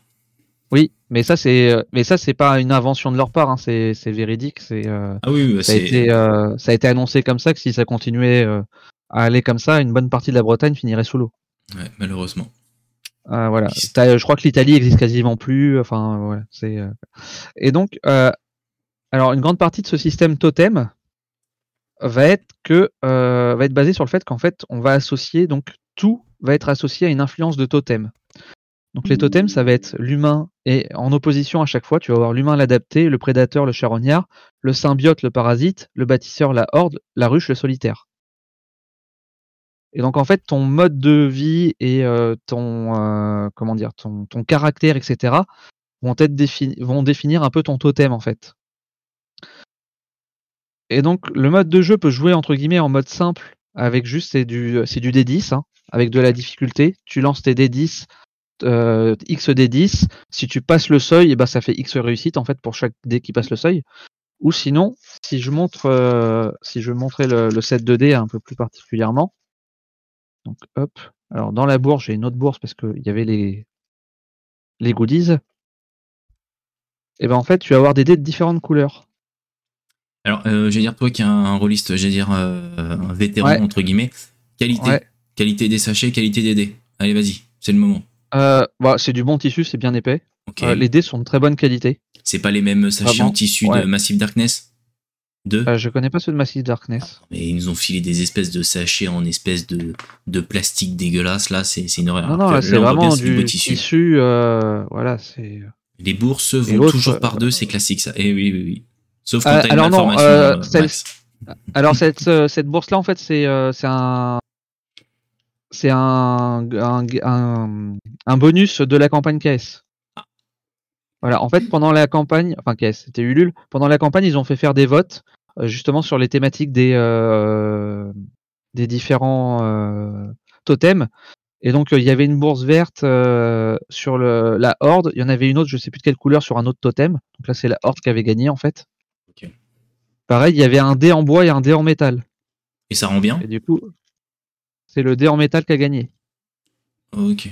Oui, mais ça c'est, mais ça c'est pas une invention de leur part, hein, c'est, véridique. C'est, euh, ah oui, ça, a été, ça a été annoncé comme ça que si ça continuait à aller comme ça, une bonne partie de la Bretagne finirait sous l'eau. Ouais, malheureusement. Euh, voilà. je crois que l'Italie existe quasiment plus. Enfin, voilà. C'est euh, et donc, euh, alors une grande partie de ce système totem va être que va être basé sur le fait qu'en fait, on va associer donc tout va être associé à une influence de totem. Donc les totems, ça va être l'humain et en opposition à chaque fois, tu vas avoir l'humain l'adapté, le prédateur le charognard, le symbiote le parasite, le bâtisseur la horde, la ruche le solitaire. Et donc en fait, ton mode de vie et euh, ton euh, comment dire, ton, caractère, etc. vont être vont définir un peu ton totem en fait. Et donc le mode de jeu peut jouer entre guillemets en mode simple avec juste c'est du c'est du D10 hein, avec de la difficulté. Tu lances tes D10 euh, X D10. Si tu passes le seuil, et eh ben ça fait X réussite en fait pour chaque dé qui passe le seuil. Ou sinon, si je montre si je montrais le, le set de dés un peu plus particulièrement, donc hop. Alors dans la bourse, j'ai une autre bourse parce qu'il y avait les, les goodies. Et ben en fait, tu vas avoir des dés de différentes couleurs. Alors, euh, je vais dire toi qui es un rôliste, je vais dire euh, un vétéran entre guillemets. Qualité, qualité des sachets, qualité des dés. Allez, vas-y, c'est le moment. Euh, bah, c'est du bon tissu, c'est bien épais. les dés sont de très bonne qualité. C'est pas les mêmes sachets en tissu de Massive Darkness? Euh, je connais pas ceux de Massive Darkness. Mais ils nous ont filé des espèces de sachets en espèces de, de plastique dégueulasse. Là, c'est une horreur. Non, non, c'est vraiment du, tissu. Euh, voilà, c'est. Les bourses vont toujours par deux, c'est classique ça. Et eh oui, oui, oui. Sauf quand euh, t'as une alors non, alors cette, cette bourse là, en fait, c'est c'est un c'est un, un, un, bonus de la campagne KS. Ah. Voilà, en fait, pendant la campagne, enfin KS, c'était Ulule, pendant la campagne, ils ont fait faire des votes justement sur les thématiques des, des différents totems. Et donc il y avait une bourse verte sur le, la Horde, il y en avait une autre, je sais plus de quelle couleur, sur un autre totem. Donc là c'est la Horde qui avait gagné en fait. Pareil, il y avait un dé en bois et un dé en métal. Et ça rend bien? Et du coup, c'est le dé en métal qui a gagné. Ok.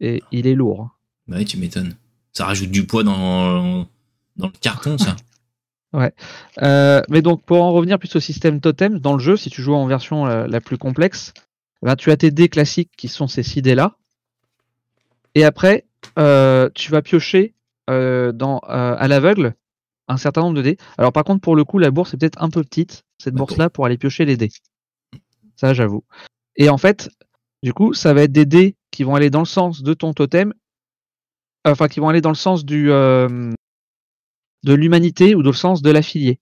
Et il est lourd. Hein. Bah oui, tu m'étonnes. Ça rajoute du poids dans, dans le carton, ça. [LAUGHS] ouais. Euh, mais donc, pour en revenir plus au système totem, dans le jeu, si tu joues en version euh, la, plus complexe, bah, tu as tes dés classiques qui sont ces 6 dés-là. Et après, euh, tu vas piocher dans, à l'aveugle un certain nombre de dés. Alors, par contre, pour le coup, la bourse est peut-être un peu petite, cette bourse-là, pour aller piocher les dés. Ça, j'avoue. Et en fait, du coup, ça va être des dés qui vont aller dans le sens de ton totem enfin qui vont aller dans le sens du euh, de l'humanité ou dans le sens de l'affilié.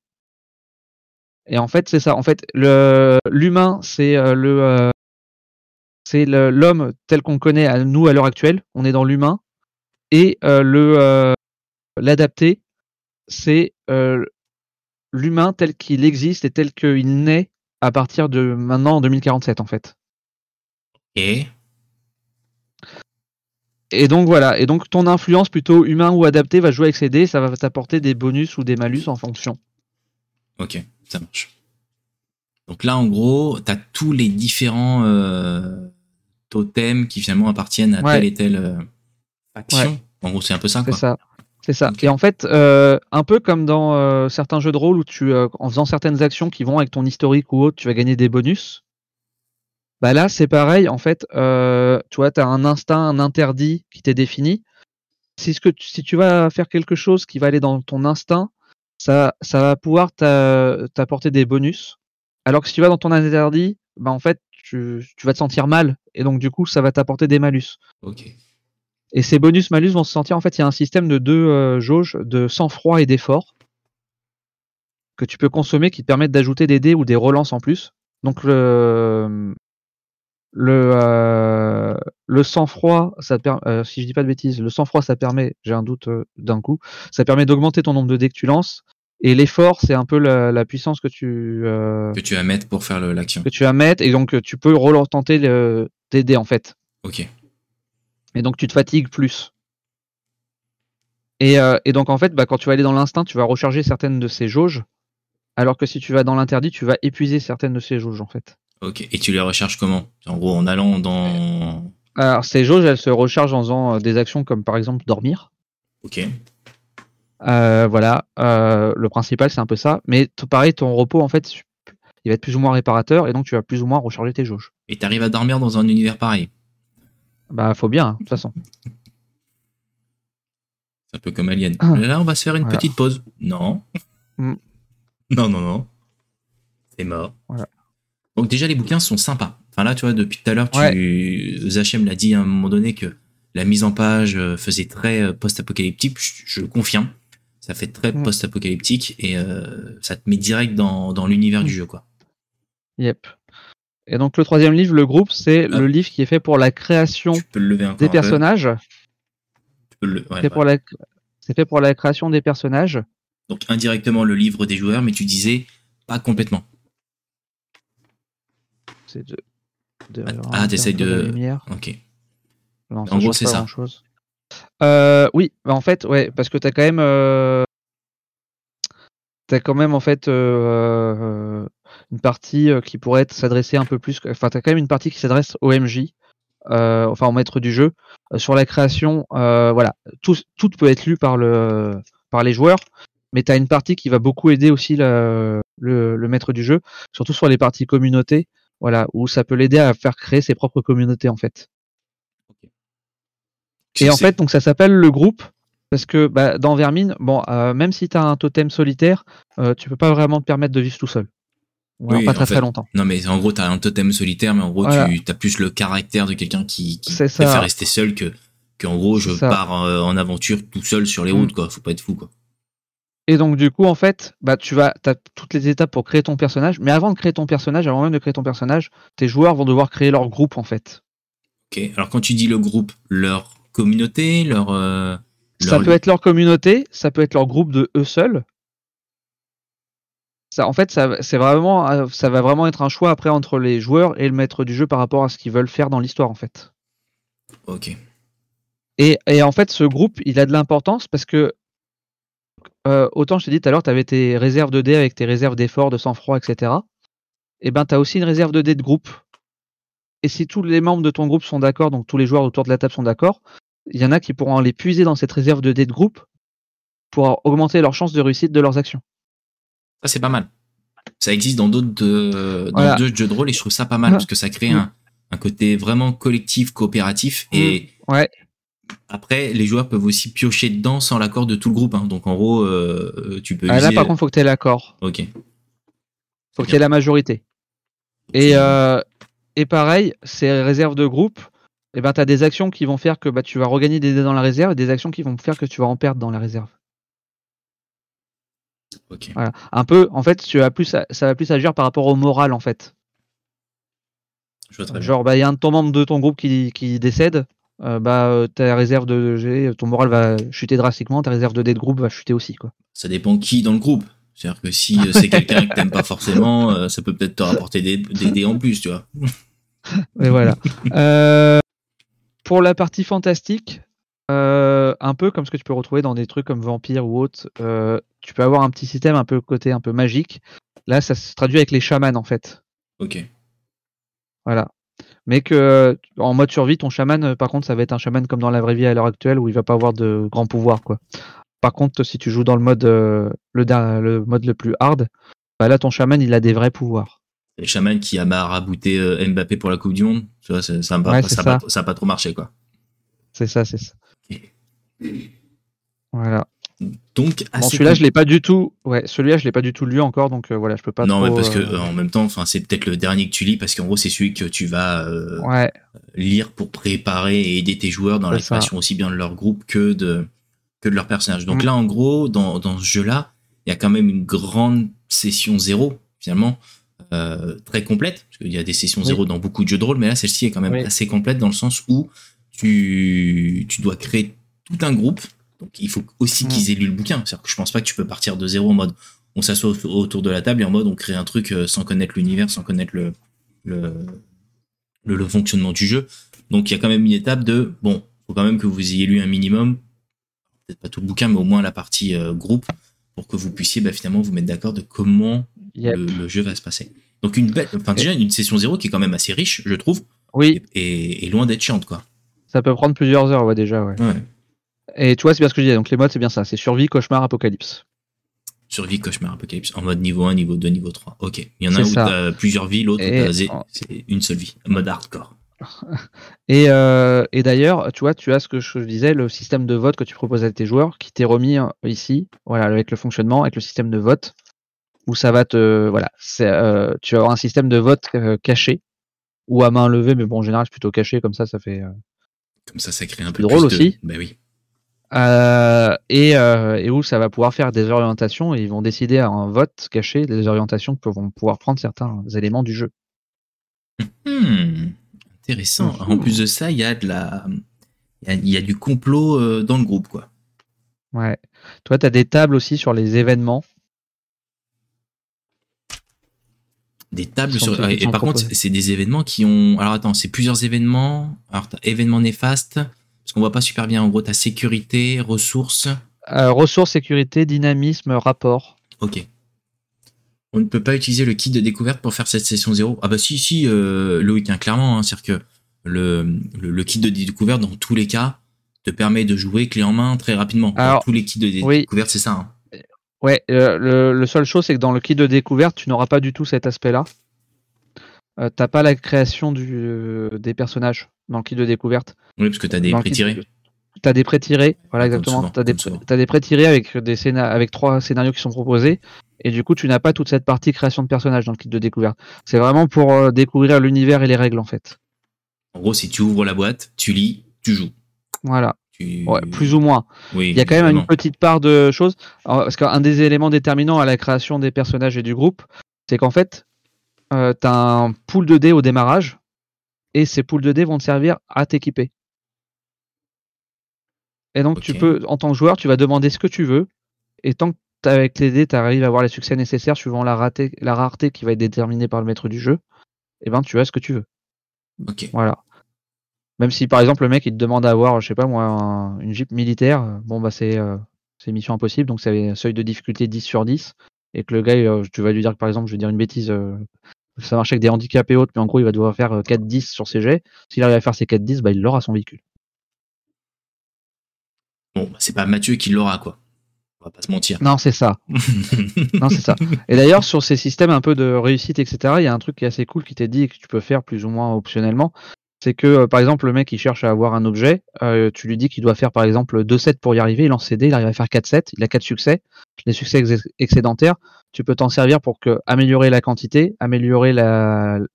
Et en fait, c'est ça. En fait, l'humain, c'est euh, le euh, c'est l'homme tel qu'on connaît à nous à l'heure actuelle. On est dans l'humain et le l'adapté, c'est l'humain tel qu'il existe et tel qu'il naît à partir de maintenant en 2047 en fait. Et et donc voilà, et donc ton influence plutôt humain ou adapté va jouer avec ces dés, ça va t'apporter des bonus ou des malus en fonction. Ok, ça marche. Donc là, en gros, tu as tous les différents euh, totems qui finalement appartiennent à telle et telle euh, action. En gros, c'est un peu ça. C'est ça. C'est ça. Et en fait, euh, un peu comme dans certains jeux de rôle où tu, en faisant certaines actions qui vont avec ton historique ou autre, tu vas gagner des bonus. Bah là, c'est pareil. En fait, euh, tu vois, tu as un instinct, un interdit qui t'est défini. Si, ce que tu, si tu vas faire quelque chose qui va aller dans ton instinct, ça, ça va pouvoir t'apporter des bonus. Alors que si tu vas dans ton interdit, bah en fait, tu, tu vas te sentir mal. Et donc, du coup, ça va t'apporter des malus. Ok. Et ces bonus-malus vont se sentir, en fait, il y a un système de deux euh, jauges de sang-froid et d'effort que tu peux consommer qui te permettent d'ajouter des dés ou des relances en plus. Donc, le, le, euh, le sang-froid, ça euh, si je dis pas de bêtises, le sang-froid, ça permet, j'ai un doute euh, d'un coup, ça permet d'augmenter ton nombre de dés que tu lances. Et l'effort, c'est un peu la, puissance que tu que tu vas mettre pour faire l'action. Que tu vas mettre et donc tu peux retenter tes dés en fait. Ok. Et donc tu te fatigues plus. Et, et donc en fait, bah, quand tu vas aller dans l'instinct, tu vas recharger certaines de ces jauges, alors que si tu vas dans l'interdit, tu vas épuiser certaines de ces jauges en fait. Ok. Et tu les recharges comment? En gros, en allant dans. Alors, ces jauges, elles se rechargent en faisant euh, des actions comme par exemple dormir. Ok. Euh, voilà. Euh, le principal, c'est un peu ça. Mais pareil, ton repos, en fait, il va être plus ou moins réparateur et donc tu vas plus ou moins recharger tes jauges. Et tu arrives à dormir dans un univers pareil? Bah, faut bien, hein, de toute façon. C'est un peu comme Alien. Ah. Là, on va se faire une petite pause. Non. Mm. Non, non, non. C'est mort. Voilà. Donc déjà, les bouquins sont sympas. Enfin là, tu vois, depuis tout à l'heure, tu... Zachem l'a dit à un moment donné que la mise en page euh, faisait très euh, post-apocalyptique. Je, le confirme. Ça fait très mm. post-apocalyptique et euh, ça te met direct dans, dans l'univers du mm. jeu, quoi. Yep. Et donc le troisième livre, le groupe, c'est le livre qui est fait pour la création des personnages. c'est la... fait pour la création des personnages. Donc indirectement le livre des joueurs, mais tu disais pas complètement de. ah, t'essayes de. Ok. en gros, c'est ça. Euh, oui, bah, en fait, ouais, parce que t'as quand même. Euh... T'as quand même, en fait, euh, une partie qui pourrait s'adresser un peu plus. Enfin, t'as quand même une partie qui s'adresse au MJ, enfin, au maître du jeu. sur la création, voilà, tout, tout peut être lu par, le, par les joueurs, mais tu as une partie qui va beaucoup aider aussi le, le, le, maître du jeu, surtout sur les parties communautés. Voilà, où ça peut l'aider à faire créer ses propres communautés en fait. Et en fait, donc ça s'appelle le groupe parce que bah, dans Vermine, bon, euh, même si tu as un totem solitaire, euh, tu peux pas vraiment te permettre de vivre tout seul. pas très très longtemps. Non, mais en gros, tu as un totem solitaire, mais en gros, tu as plus le caractère de quelqu'un qui, qui préfère rester seul que, que en gros, je pars euh, en aventure tout seul sur les mm. routes, quoi. Faut pas être fou, quoi. Et donc du coup en fait, bah tu vas as toutes les étapes pour créer ton personnage, mais avant de créer ton personnage, avant même de créer ton personnage, tes joueurs vont devoir créer leur groupe en fait. Ok. Alors quand tu dis le groupe, leur communauté, leur, euh, ça peut être leur communauté, ça peut être leur groupe de eux seuls. ça, en fait, ça, c'est vraiment, ça va vraiment être un choix après entre les joueurs et le maître du jeu par rapport à ce qu'ils veulent faire dans l'histoire, en fait. Ok. Et, et, en fait, ce groupe, il a de l'importance parce que euh, autant je t'ai dit tout à l'heure, tu avais tes réserves de dés avec tes réserves d'effort, de sang-froid, etc. Et ben, tu as aussi une réserve de dés de groupe. Et si tous les membres de ton groupe sont d'accord, donc tous les joueurs autour de la table sont d'accord, il y en a qui pourront les puiser dans cette réserve de dés de groupe pour augmenter leurs chances de réussite de leurs actions. Ça, c'est pas mal. Ça existe dans d'autres jeux de rôle et je trouve ça pas mal parce que ça crée un, côté vraiment collectif, coopératif et mmh. ouais. Après les joueurs peuvent aussi piocher dedans sans l'accord de tout le groupe. Hein. Donc en gros, euh, tu peux. Ah, là, par contre, faut que tu aies l'accord. Ok. Faut que tu aies la majorité. Et, euh, et pareil, ces réserves de groupe, eh ben, tu as des actions qui vont faire que bah, tu vas regagner des dés dans la réserve et des actions qui vont faire que tu vas en perdre dans la réserve. Voilà. Un peu, en fait, tu as plus, ça va plus agir par rapport au moral, en fait. Genre, bah, il y a un de ton membre de ton groupe qui, qui décède, euh, bah, euh, ta réserve de G, ton moral va chuter drastiquement, ta réserve de dés de groupe va chuter aussi. Quoi. Ça dépend qui dans le groupe. C'est-à-dire que si euh, c'est quelqu'un que t'aimes pas forcément, ça peut peut-être te rapporter des, des dés en plus, tu vois. Mais voilà. Euh, pour la partie fantastique, un peu comme ce que tu peux retrouver dans des trucs comme Vampire ou autre, tu peux avoir un petit système un peu côté un peu magique. Là, ça se traduit avec les chamans en fait. Ok. Voilà. Mais que en mode survie, ton chaman, par contre, ça va être un chaman comme dans la vraie vie à l'heure actuelle où il va pas avoir de grands pouvoirs quoi. Par contre, si tu joues dans le mode le, le mode le plus hard, bah là ton chaman il a des vrais pouvoirs les chamans qui a marabouté euh, Mbappé pour la Coupe du Monde. Tu vois, ça n'a pas trop marché, quoi. C'est ça, c'est ça. Voilà. Donc, celui-là, je l'ai pas du tout. Ouais, celui-là, je l'ai pas du tout lu encore, donc euh, voilà, je peux pas. Non, mais parce que euh, en même temps, enfin, c'est peut-être le dernier que tu lis parce qu'en gros, c'est celui que tu vas lire pour préparer et aider tes joueurs dans la création aussi bien de leur groupe que de que de leur personnage. Donc mm. là, en gros, dans, dans ce jeu-là, il y a quand même une grande session zéro finalement euh, très complète, parce qu'il y a des sessions zéro dans beaucoup de jeux de rôle, mais là, celle-ci est quand même assez complète dans le sens où tu, tu dois créer tout un groupe. Donc, il faut aussi qu'ils aient lu le bouquin. C'est-à-dire que je pense pas que tu peux partir de zéro en mode on s'assoit autour de la table et en mode on crée un truc euh, sans connaître l'univers, sans connaître le, le, le, fonctionnement du jeu. Donc, il y a quand même une étape de bon, faut quand même que vous ayez lu un minimum, peut-être pas tout le bouquin, mais au moins la partie euh, groupe pour que vous puissiez bah, finalement vous mettre d'accord de comment le, jeu va se passer. Donc une belle, enfin déjà une session zéro qui est quand même assez riche, je trouve. Oui. Et, loin d'être chiante quoi. Ça peut prendre plusieurs heures, ouais déjà, ouais. Et tu vois, c'est bien ce que je disais. Donc les modes, c'est bien ça. C'est survie, cauchemar, apocalypse. Survie, cauchemar, apocalypse. En mode niveau 1, niveau 2, niveau 3. Ok. Il y en a où t'as plusieurs vies, l'autre c'est une seule vie. Mode hardcore. [LAUGHS] Et, euh, et d'ailleurs, tu vois, tu as ce que je disais, le système de vote que tu proposes à tes joueurs, qui t'est remis euh, ici, voilà, avec le fonctionnement, avec le système de vote où ça va te voilà, euh, tu vas avoir un système de vote euh, caché ou à main levée, mais bon en général c'est plutôt caché comme ça, ça fait euh, comme ça ça crée un peu drôle aussi. Ben oui. Et, et, où ça va pouvoir faire des orientations et ils vont décider à un vote caché des orientations que vont pouvoir prendre certains éléments du jeu. Hmm, intéressant. En plus de ça, il y a de la il y, a du complot dans le groupe quoi. Ouais. Toi, tu as des tables aussi sur les événements Des tables sur. Et par contre, c'est des événements qui ont. Alors attends, c'est plusieurs événements. Alors, t'as événements néfastes, parce qu'on voit pas super bien. En gros, t'as sécurité, ressources. Euh, ressources, sécurité, dynamisme, rapport. Ok. On ne peut pas utiliser le kit de découverte pour faire cette session zéro. Ah bah si, si, euh, Loïc, hein, clairement. Hein, C'est-à-dire que le, le, kit de découverte, dans tous les cas, te permet de jouer clé en main très rapidement. Alors, tous les kits de découverte, c'est ça. Hein. Ouais, euh, le, seul chose, c'est que dans le kit de découverte, tu n'auras pas du tout cet aspect-là. Euh, t'as pas la création du, euh, des personnages dans le kit de découverte. Oui, parce que t'as des pré-tirés. T'as des pré-tirés, voilà exactement. T'as des, as des pré-tirés avec, des avec trois scénarios qui sont proposés. Et du coup, tu n'as pas toute cette partie création de personnages dans le kit de découverte. C'est vraiment pour découvrir l'univers et les règles, en fait. En gros, si tu ouvres la boîte, tu lis, tu joues. Voilà. Ouais, plus ou moins. Oui, il y a quand même une petite part de choses. Parce qu'un des éléments déterminants à la création des personnages et du groupe, c'est qu'en fait, euh, tu as un pool de dés au démarrage, et ces pools de dés vont te servir à t'équiper. Et donc, tu peux, en tant que joueur, tu vas demander ce que tu veux, et tant que avec les dés, tu arrives à avoir les succès nécessaires suivant la, la rareté qui va être déterminée par le maître du jeu, et eh ben tu as ce que tu veux. Ok. Voilà. Même si par exemple le mec il te demande d'avoir, je sais pas moi, une Jeep militaire, bon bah c'est euh, mission impossible, donc c'est un seuil de difficulté 10 sur 10, et que le gars, euh, tu vas lui dire que par exemple, je vais dire une bêtise, euh, ça marche avec des handicaps et autres, mais en gros il va devoir faire 4-10 sur ses jets. S'il arrive à faire ses 4-10, bah, il l'aura son véhicule. Bon, bah, c'est pas Mathieu qui l'aura, quoi. On va pas se mentir. Non, c'est ça. [LAUGHS] non, c'est ça. Et d'ailleurs, sur ces systèmes un peu de réussite, etc., il y a un truc qui est assez cool qui t'est dit et que tu peux faire plus ou moins optionnellement. C'est que, euh, par exemple, le mec, il cherche à avoir un objet, euh, tu lui dis qu'il doit faire, par exemple, 2 sets pour y arriver, il lance CD, il arrive à faire 4 sets, il a 4 succès. Les succès excédentaires, tu peux t'en servir pour que, améliorer la quantité, améliorer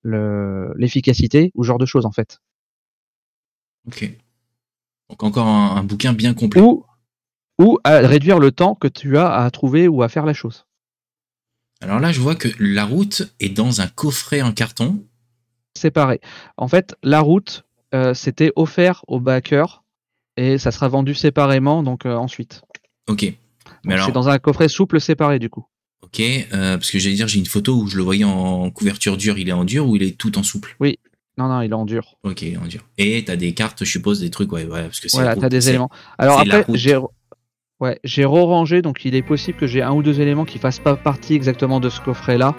l'efficacité, ou ce genre de choses, en fait. Ok. Donc encore un, bouquin bien complet ou à réduire le temps que tu as à trouver ou à faire la chose. Alors là, je vois que la route est dans un coffret en carton. Séparé. En fait, la route, euh, c'était offert au backer et ça sera vendu séparément donc euh, ensuite. Ok. Mais alors... C'est dans un coffret souple séparé du coup. Ok, euh, parce que j'allais dire, j'ai une photo où je le voyais en couverture dure. Il est en dur ou il est tout en souple? Oui, non, non, il est en dur. Ok, en dur. Et t'as des cartes, je suppose, des trucs, ouais, ouais parce que c'est. Voilà, t'as des éléments. Alors après, j'ai Ouais, j'ai re-rangé, donc il est possible que j'ai un ou deux éléments qui fassent pas partie exactement de ce coffret-là.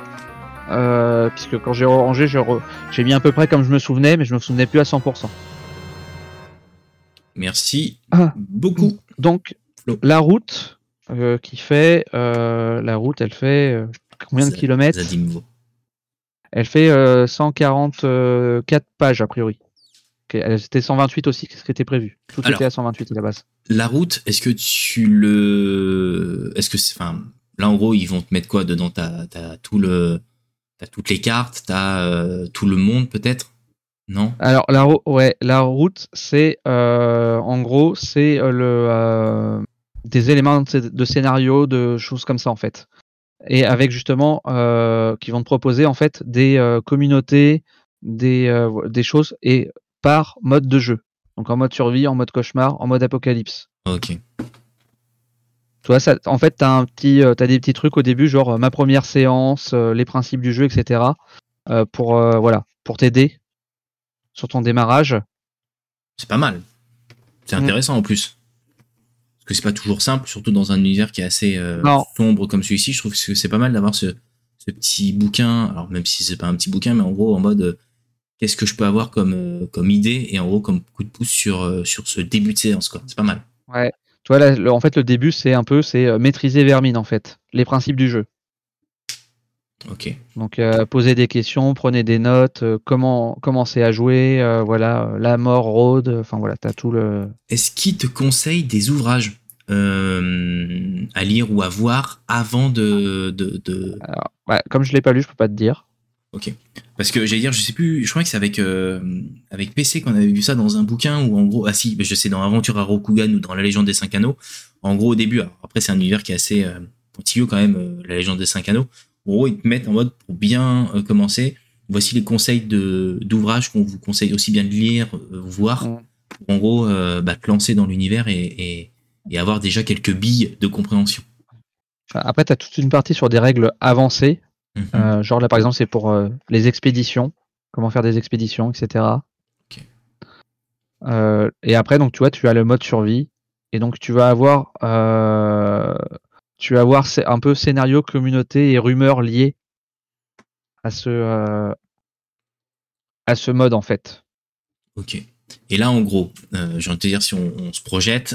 Euh, puisque quand j'ai re-rangé, j'ai mis à peu près comme je me souvenais, mais je me souvenais plus à 100%. Merci ah. beaucoup. Donc, la route euh, qui fait. Euh, la route, elle fait combien de kilomètres Elle fait 144 pages a priori. C'était 128 aussi, ce qui était prévu? Tout était à 128 à la base. La route, est-ce que tu le. Est-ce que. Enfin, là, en gros, ils vont te mettre quoi dedans? T'as as tout le. T'as toutes les cartes, t'as euh, tout le monde peut-être? Non? Alors, la, ouais, la route, c'est. Euh, en gros, c'est euh, le. des éléments de scénario, de choses comme ça, en fait. Et avec justement. qui vont te proposer, en fait, des communautés, des, des choses. Et par mode de jeu. Donc en mode survie, en mode cauchemar, en mode apocalypse. Ok. Ça, en fait, t'as un petit, euh, as des petits trucs au début, genre euh, ma première séance, euh, les principes du jeu, etc. pour voilà, pour t'aider sur ton démarrage. C'est pas mal. C'est mm. intéressant en plus. Parce que c'est pas toujours simple, surtout dans un univers qui est assez sombre comme celui-ci. Je trouve que c'est pas mal d'avoir ce, ce, petit bouquin. Alors même si c'est pas un petit bouquin, mais en gros en mode qu'est-ce que je peux avoir comme, euh, comme idée et en gros comme coup de pouce sur, sur ce début de séance. C'est pas mal. Ouais. Tu vois, là, en fait, le début, c'est un peu c'est euh, maîtriser Vermine, en fait, les principes du jeu. Ok. Donc, poser des questions, prenez des notes, comment commencer à jouer, voilà, la mort, road, enfin voilà, t'as tout le. Est-ce qu'il te conseille des ouvrages à lire ou à voir avant de. de, de... Alors, comme je l'ai pas lu, je peux pas te dire. Ok. Parce que j'allais dire, je sais plus, je crois que c'est avec, euh, avec PC qu'on avait vu ça dans un bouquin où en gros, ah si, je sais, dans Aventure à Rokugan ou dans La Légende des Cinq Anneaux, en gros au début, après c'est un univers qui est assez euh, pointilleux quand même, euh, La Légende des Cinq Anneaux, en gros ils te mettent en mode pour bien commencer, voici les conseils d'ouvrages qu'on vous conseille aussi bien de lire, voir, pour en gros bah, te lancer dans l'univers et, et, et avoir déjà quelques billes de compréhension. Après, tu as toute une partie sur des règles avancées Mhm. Euh, genre là par exemple c'est pour euh, les expéditions, comment faire des expéditions, etc. Euh, et après donc tu vois tu as le mode survie et donc tu vas avoir tu vas avoir un peu scénario, communauté et rumeurs liées à ce à ce mode en fait. Ok. Et là en gros, j'ai envie de te dire si on, on se projette,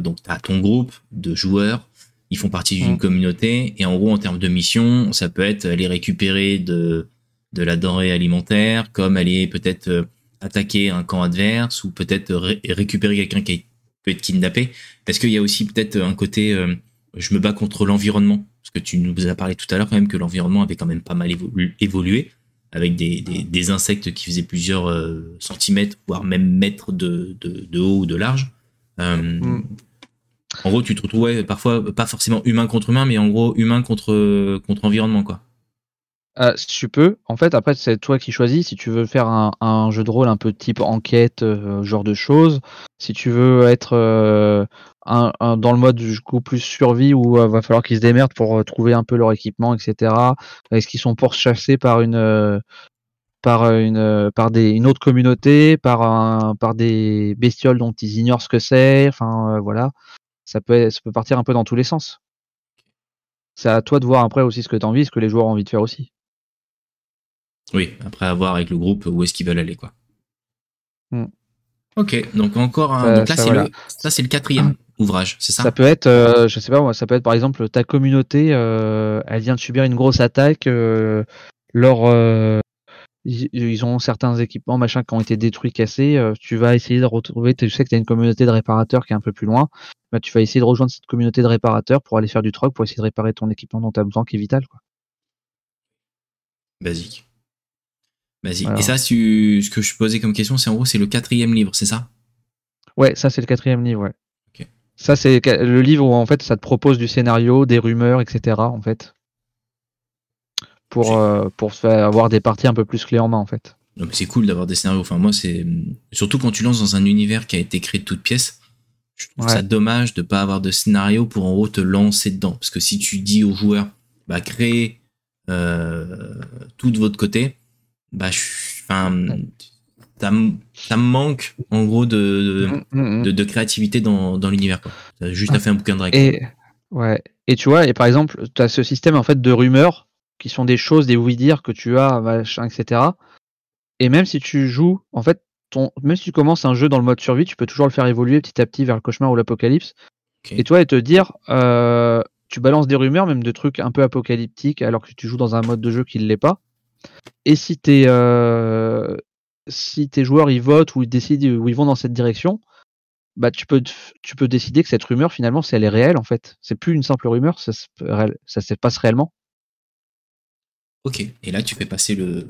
donc tu as ton groupe de joueurs ils font partie d'une mm. communauté et en gros en termes de mission ça peut être aller récupérer de de la denrée alimentaire comme aller peut-être euh, attaquer un camp adverse ou peut-être récupérer quelqu'un qui peut être kidnappé est-ce qu'il y a aussi peut-être un côté euh, je me bats contre l'environnement parce que tu nous as parlé tout à l'heure quand même que l'environnement avait quand même pas mal évolué avec des, des, des, insectes qui faisaient plusieurs euh, centimètres voire même mètres de, de, de haut ou de large mm. En gros, tu te retrouvais parfois pas forcément humain contre humain, mais en gros humain contre contre environnement, quoi. Euh, tu peux, en fait, après c'est toi qui choisis si tu veux faire un, jeu de rôle un peu type enquête, euh, genre de choses. Si tu veux être euh, dans le mode du plus survie où va falloir qu'ils se démerdent pour trouver un peu leur équipement, etc. Est-ce qu'ils sont pourchassés par une une autre communauté, par par des bestioles dont ils ignorent ce que c'est. Enfin voilà, ça peut ça peut partir un peu dans tous les sens. C'est à toi de voir après aussi ce que tu as envie, ce que les joueurs ont envie de faire aussi. Oui, après avoir avec le groupe où est-ce qu'ils veulent aller quoi. Hmm. Ok, donc encore un. donc là, c'est le, ça, c'est le quatrième [CLEARS THROAT] ouvrage, c'est ça? Ça peut être, euh, je sais pas moi, ça peut être par exemple ta communauté, euh, elle vient de subir une grosse attaque, euh, leur, ils, ont certains équipements machin qui ont été détruits, cassés. tu vas essayer de retrouver, tu sais que tu as une communauté de réparateurs qui est un peu plus loin, bah, tu vas essayer de rejoindre cette communauté de réparateurs pour aller faire du troc, pour essayer de réparer ton équipement dont tu as besoin qui est vital. Quoi. Basique. Vas-y. Et ça, ce que je posais comme question, c'est en gros, c'est le quatrième livre, c'est ça? Ouais, ça c'est le quatrième livre, ouais. Ça c'est le livre où en fait ça te propose du scénario, des rumeurs, etc. En fait, pour euh, pour faire avoir des parties un peu plus clés en main en fait. c'est cool d'avoir des scénarios. Enfin moi c'est surtout quand tu lances dans un univers qui a été créé de toutes pièces. Je trouve ça dommage de pas avoir de scénario pour en gros te lancer dedans. Parce que si tu dis aux joueurs, bah créez euh, tout de votre côté, bah, ça, me manque en gros de, de, mm, mm, mm. créativité dans, dans l'univers. Juste à faire un bouquin de règles. Et, ouais. et tu vois, et par exemple, tu as ce système en fait de rumeurs qui sont des choses, des oui-dire que tu as, machin, etc. Et même si tu joues, en fait, ton, même si tu commences un jeu dans le mode survie, tu peux toujours le faire évoluer petit à petit vers le cauchemar ou l'apocalypse. Et toi, et te dire, euh, tu balances des rumeurs, même de trucs un peu apocalyptiques, alors que tu joues dans un mode de jeu qui ne l'est pas. Et si tes, euh, si tes joueurs ils votent ou ils décident ils vont dans cette direction, bah tu peux, tu peux décider que cette rumeur finalement, si elle est réelle en fait, c'est plus une simple rumeur, ça se, ça se passe réellement. Ok, et là tu fais passer le,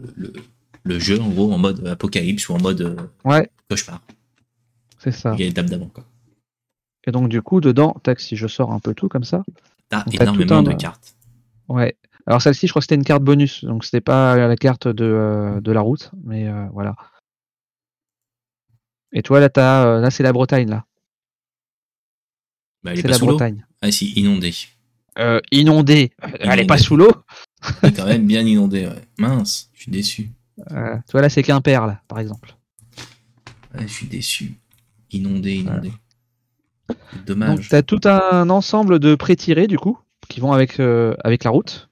le, jeu en gros en mode apocalypse ou en mode euh, ouais. cauchemar. C'est ça. Il y a l'étape d'avant quoi. Et donc du coup dedans, tac, si je sors un peu tout comme ça. T'as énormément de cartes. Ouais, alors celle-ci, je crois que c'était une carte bonus, donc c'était pas la carte de, euh, de la route, mais euh, voilà. Et toi, là, as, euh, là c'est la Bretagne, là. Bah, c'est la Bretagne. Ah si, inondée. inondée. Elle est pas sous l'eau. Est quand même bien inondée, ouais. Mince, je suis déçu. toi, là, c'est Quimper, là, par exemple. je suis déçu. Inondé, inondé. Dommage. Donc, t'as tout un ensemble de pré-tirés, du coup, qui vont avec, avec la route.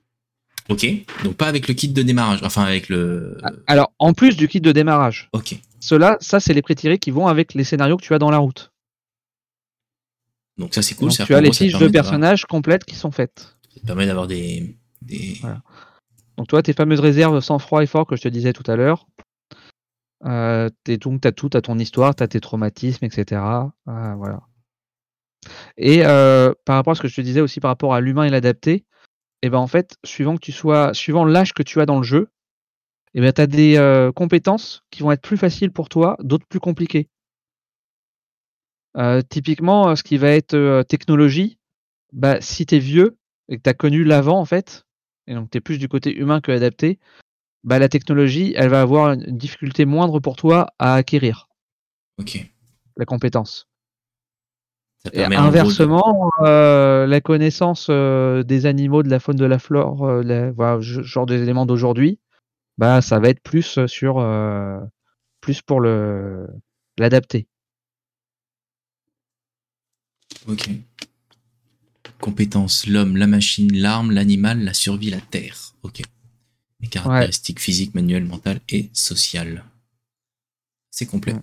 Ok, donc pas avec le kit de démarrage, enfin avec le. Ah, alors, en plus du kit de démarrage. Ok. Cela, ça, c'est les pré-tirés qui vont avec les scénarios que tu as dans la route. Donc ça, c'est cool. tu as les fiches de personnages complètes qui sont faites. Ça te permet d'avoir des. Donc toi, tes fameuses réserves sans froid et fort que je te disais tout à l'heure. Euh, tu as tout, tu ton histoire, tu as tes traumatismes, etc. Euh, voilà. Et euh, par rapport à ce que je te disais aussi par rapport à l'humain et l'adapté, et ben en fait, suivant que tu sois, suivant l'âge que tu as dans le jeu, et ben tu as des euh, compétences qui vont être plus faciles pour toi, d'autres plus compliquées. Typiquement, ce qui va être technologie, bah, si tu es vieux et que tu as connu l'avant en fait, et donc tu es plus du côté humain que adapté, bah, la technologie, elle va avoir une difficulté moindre pour toi à acquérir. La compétence inversement, euh, la connaissance euh, des animaux, de la faune, de la flore, euh, voilà, genre des éléments d'aujourd'hui, bah ça va être plus sur plus pour le l'adapter. Ok. Compétences l'homme, la machine, l'arme, l'animal, la survie, la terre. Ok. Les caractéristiques physiques, manuelles, mentales et sociales. C'est complet.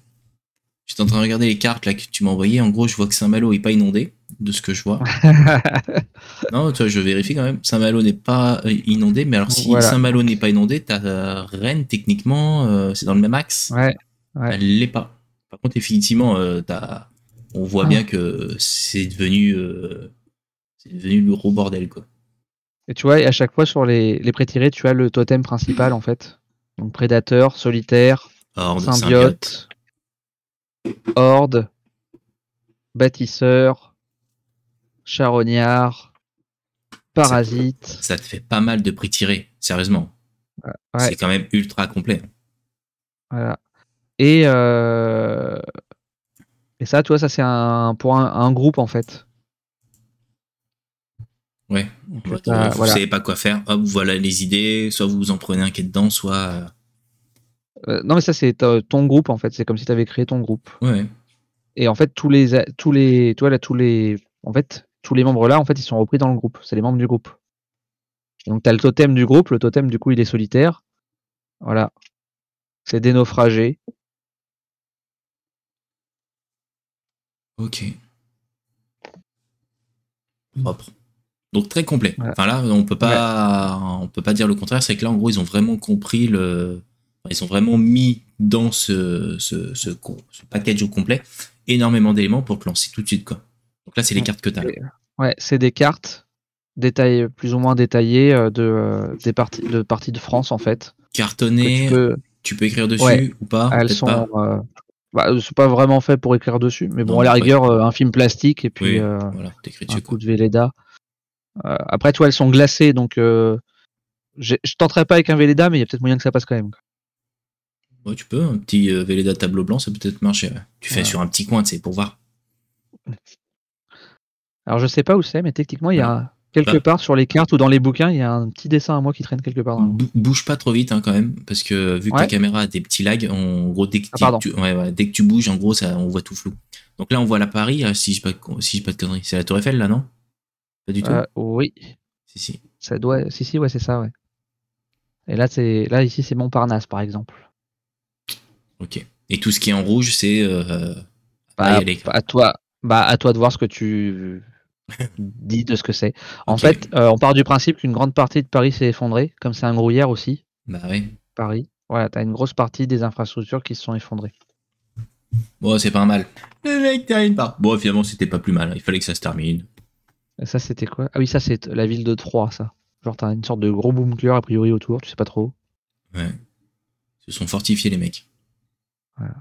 J'étais en train de regarder les cartes là que tu m'as envoyées. En gros, je vois que Saint-Malo est pas inondé, de ce que je vois. [LAUGHS] non, toi, je vérifie quand même. Saint-Malo n'est pas euh, inondé, mais alors si Saint-Malo n'est pas inondé, ta Rennes, techniquement, euh, c'est dans le même axe. Ouais. Elle l'est pas. Par contre, effectivement, euh, on voit bien que c'est devenu, c'est devenu le gros bordel, quoi. Et tu vois, à chaque fois sur les, les pré-tirés, tu as le totem principal en fait. Donc prédateur, solitaire, symbiote Horde, Bâtisseur, Charognard, Parasite. Ça, te fait pas mal de prix tirés, sérieusement. C'est quand même ultra complet. Voilà. Et, euh, Et ça, toi, ça c'est un pour un, groupe en fait. Ouais. vous savez pas quoi faire. Hop, voilà les idées. Soit vous en prenez un qui est dedans, soit. Euh, euh, non, mais ça c'est ton groupe en fait. C'est comme si tu avais créé ton groupe. Ouais. Et en fait, tous les tous les, toi là, tous les, en fait, tous les membres là, en fait, ils sont repris dans le groupe. C'est les membres du groupe. Donc tu as le totem du groupe. Le totem, du coup, il est solitaire. Voilà. C'est des naufragés. Ok. Propre. Donc très complet. Enfin là, on peut pas, on peut pas dire le contraire. C'est que là, en gros, ils ont vraiment compris le, ils ont vraiment mis dans ce, ce, ce, package au complet énormément d'éléments pour te lancer tout de suite quoi. Donc là, c'est les cartes que tu as. Ouais, c'est des cartes détaillées, plus ou moins détaillées euh, de euh, des parties de parties de France en fait. Cartonnées. Tu peux, écrire dessus ou pas Elles sont. Euh, bah, c'est pas vraiment fait pour écrire dessus, mais bon, à la rigueur, un film plastique et puis voilà, un coup de Véleda. Après, toi, elles sont glacées, donc je tenterai pas avec un Véleda, mais il y a peut-être moyen que ça passe quand même. Ouais, tu peux, un petit Véleda tableau blanc, ça peut peut-être marcher. Tu fais sur un petit coin, tu sais, pour voir. [LAUGHS] Alors je sais pas où c'est, mais techniquement il y a quelque bah. part sur les cartes ou dans les bouquins, il y a un petit dessin à moi qui traîne quelque part. bouge pas trop vite hein, quand même, parce que vu que ta caméra a des petits lags, en gros dès que, ah, tu, dès que tu bouges, en gros ça, on voit tout flou. Donc là on voit la Paris, euh, si je pas si pas de conneries, c'est la Tour Eiffel là non? Pas du tout. Euh, oui. Si si. Ça doit, si si ouais c'est ça ouais. Et là c'est là ici c'est Montparnasse par exemple. Ok. Et tout ce qui est en rouge c'est euh, bah, à toi bah à toi de voir ce que tu [LAUGHS] dit de ce que c'est. En fait, euh, on part du principe qu'une grande partie de Paris s'est effondrée, comme c'est un grouillère aussi. Bah oui. Paris. Ouais, t'as une grosse partie des infrastructures qui se sont effondrées. Bon, c'est pas mal. Le mec termine pas. Bon, finalement, c'était pas plus mal. Il fallait que ça se termine. Ça, c'était quoi? Ah oui, ça, c'est la ville de Troyes, ça. Genre, t'as une sorte de gros bunker a priori autour, tu sais pas trop. Ouais. Ils se sont fortifiés, les mecs. Voilà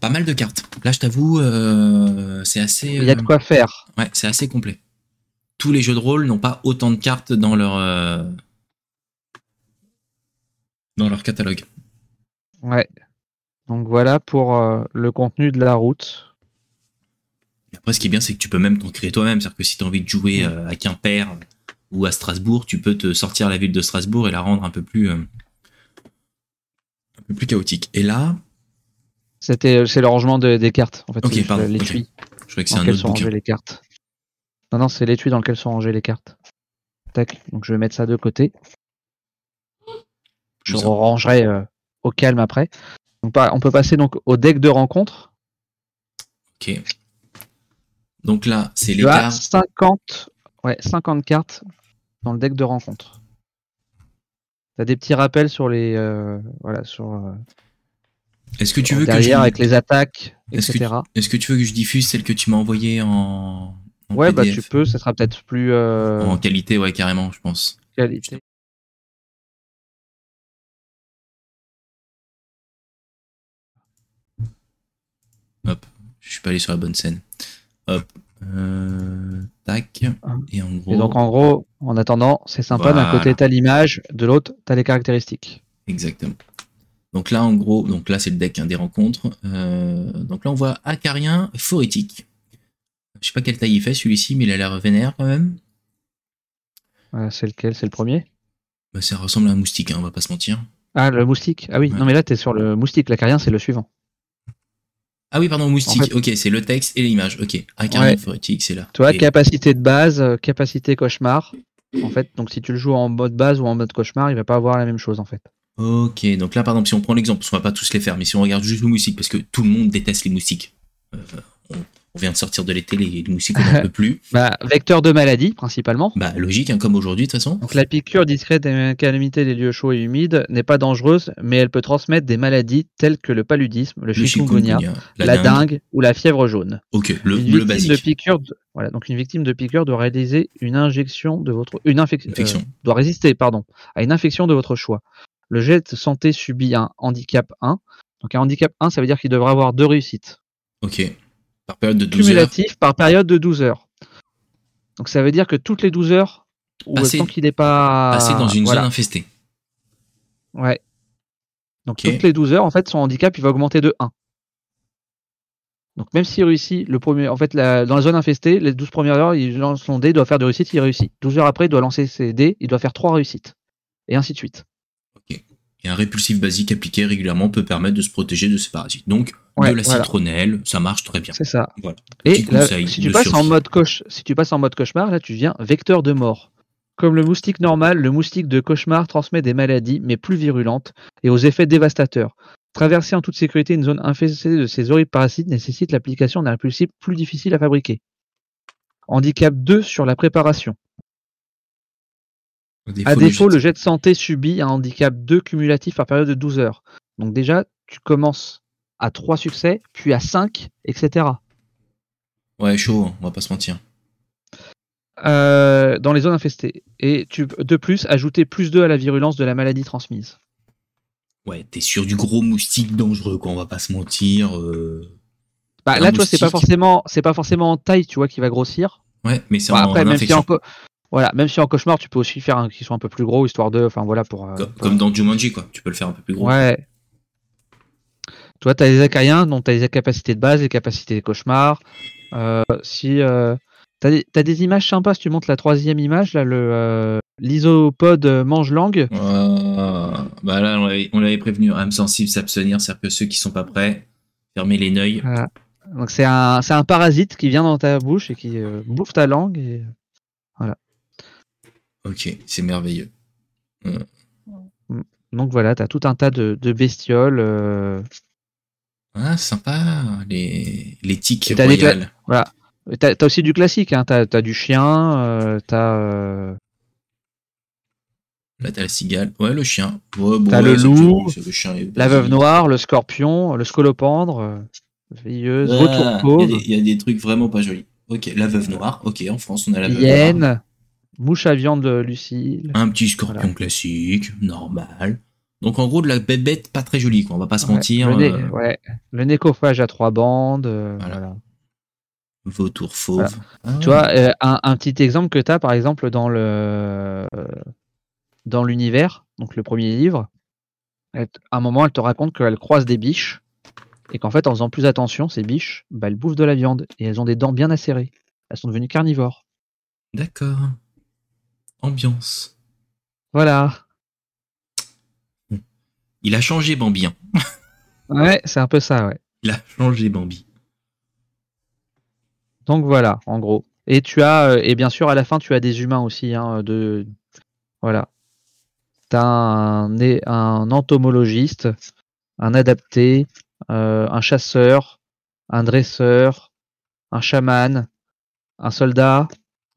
pas mal de cartes. Là, je t'avoue, euh, c'est assez. Il y a de quoi faire. Ouais, c'est assez complet. Tous les jeux de rôle n'ont pas autant de cartes dans leur euh, dans leur catalogue. Ouais. Donc voilà pour euh, le contenu de la route. Après, ce qui est bien, c'est que tu peux même t'en créer toi-même. C'est-à-dire que si tu as envie de jouer à Quimper ou à Strasbourg, tu peux te sortir la ville de Strasbourg et la rendre un peu plus un peu plus chaotique. Et là, c'était, euh, c'est le rangement des cartes, en fait. Ok, pardon. L'étui. Je crois que c'est un autre sont rangées les cartes. Non, non, c'est l'étui dans lequel sont rangées les cartes. Tac. Donc je vais mettre ça de côté. Je rangerai euh, au calme après. Donc, on peut passer donc au deck de rencontre. Ok. Donc là, c'est les cartes. 50, ouais, 50 cartes dans le deck de rencontre. T'as des petits rappels sur les, euh, voilà, sur est-ce que tu veux que je... avec les attaques, etc. Est-ce que, tu veux que je diffuse celle que tu m'as envoyée en, Ouais, bah tu peux, ça sera peut-être plus euh, en qualité, ouais, carrément, je pense. Qualité. Hop, je suis pas allé sur la bonne scène. Hop, euh, tac. Ah. Et en gros. Et donc en gros, en attendant, c'est sympa. D'un côté t'as l'image, de l'autre t'as les caractéristiques. Exactement. Donc là, en gros, donc là c'est le deck hein, des rencontres. Euh, donc là, on voit Acarien Phorétique. Je sais pas quelle taille il fait celui-ci, mais il a l'air vénère quand même. c'est lequel? C'est le premier? Bah, Ça ressemble à un moustique, hein, on va pas se mentir. Ah, le moustique? Ah oui, non mais là t'es sur le moustique, l'acarien c'est le suivant. Ah oui, pardon, moustique, ok, c'est le texte et l'image, ok. Acarien Phorétique, c'est là. Toi, capacité de base, euh, capacité cauchemar. En fait, donc si tu le joues en mode base ou en mode cauchemar, il va pas avoir la même chose en fait. Ok, donc là par exemple, si on prend l'exemple, parce qu'on va pas tous les faire, mais si on regarde juste le moustique, parce que tout le monde déteste les moustiques. Euh, on, vient de sortir de l'été, les, moustiques on n'en peut plus. [LAUGHS] bah, vecteur de maladie principalement. Bah logique, hein, comme aujourd'hui de toute façon. Donc la piqûre discrète et calamité des lieux chauds et humides n'est pas dangereuse, mais elle peut transmettre des maladies telles que le paludisme, le, chikungunya, la, dingue. ou la fièvre jaune. Ok, le, une basique. De piqûre, voilà, donc une victime de piqûre doit réaliser une injection de votre, une infection, euh, doit résister, pardon, à une infection de votre choix. Le jet de santé subit un handicap 1. Donc un handicap 1, ça veut dire qu'il devrait avoir deux réussites. Ok. Par période de 12 Cumulatif par période de 12 heures. Donc ça veut dire que toutes les 12 heures, ou tant qu'il n'est pas. Passer dans une zone infestée. Ouais. Donc toutes les 12 heures, en fait, son handicap, il va augmenter de 1. Donc même s'il réussit le premier, en fait, dans la zone infestée, les 12 premières heures, il lance son dé, il doit faire de réussite, il réussit. 12 heures après, il doit lancer ses dés, il doit faire 3 réussites. Et ainsi de suite. Et un répulsif basique appliqué régulièrement peut permettre de se protéger de ces parasites. Donc, de la citronnelle, ça marche très bien. C'est ça. Et si, tu passes en mode si tu passes en mode cauchemar, là, tu deviens vecteur de mort. Comme le moustique normal, le moustique de cauchemar transmet des maladies, mais plus virulentes, et aux effets dévastateurs. Traverser en toute sécurité une zone infestée de ces horribles parasites nécessite l'application d'un répulsif plus difficile à fabriquer. Handicap 2 sur la préparation. A défaut, le jet de santé subit un handicap 2 cumulatif par période de 12 heures. Donc déjà, tu commences à 3 succès, puis à 5, etc. Ouais, chaud, on va pas se mentir. Euh, dans les zones infestées. Et tu, de plus, ajouter plus 2 à la virulence de la maladie transmise. Ouais, t'es sur du gros moustique dangereux, quoi, on va pas se mentir. Euh. Bah, là, tu vois, c'est pas forcément, c'est pas forcément en taille, tu vois, qui va grossir. Ouais, mais c'est en, après, même si en, voilà, même si en cauchemar, tu peux aussi faire un qui soit un peu plus gros, histoire de, enfin voilà, pour. Euh, comme, dans Jumanji, quoi. Tu peux le faire un peu plus gros. Ouais. Toi, tu as les acariens, donc tu as les capacités de base, les capacités de cauchemar. si T'as des, des, images sympas si tu montres la troisième image, là, le euh, l'isopode mange-langue. bah là, on l'avait prévenu, âme sensible, s'abstenir, c'est-à-dire que ceux qui sont pas prêts, fermez les neuils. Donc c'est un, un, parasite qui vient dans ta bouche et qui euh, bouffe ta langue. Et... Ok, c'est merveilleux. Mm. Donc voilà, t'as tout un tas de, de bestioles. Euh. Ah, sympa, les, les tiques royales. Voilà. T'as as aussi du classique, hein. t'as as du chien, euh, t'as. Euh... Là, t'as la cigale. Ouais, le chien. t'as le loup, la veuve noire, le scorpion, le scolopendre, veilleuse, Il y, a des trucs vraiment pas jolis. Ok, la veuve noire. Ok, en France, on a la veuve Hyène, mouche à viande de Lucille. Un petit scorpion classique, normal. Donc en gros de la bête pas très jolie, quoi. On va pas se mentir. Le, euh. ouais. le nécophage à trois bandes. voilà. Vautour fauve. Ah. Tu vois, euh, un, petit exemple que tu as, par exemple, dans le dans l'univers, donc le premier livre, à un moment, elle te raconte qu'elle croise des biches et qu'en fait, en faisant plus attention, ces biches, bah, elles bouffent de la viande et elles ont des dents bien acérées. Elles sont devenues carnivores. D'accord. Ambiance. Voilà. Il a changé Bambi. Hein. [LAUGHS] ouais, c'est un peu ça, ouais. Il a changé Bambi. Donc voilà, en gros. Et tu as, euh, et bien sûr, à la fin, tu as des humains aussi. Hein, de, voilà. Tu as un, un, entomologiste, un adapté, euh, un chasseur, un dresseur, un chaman, un soldat.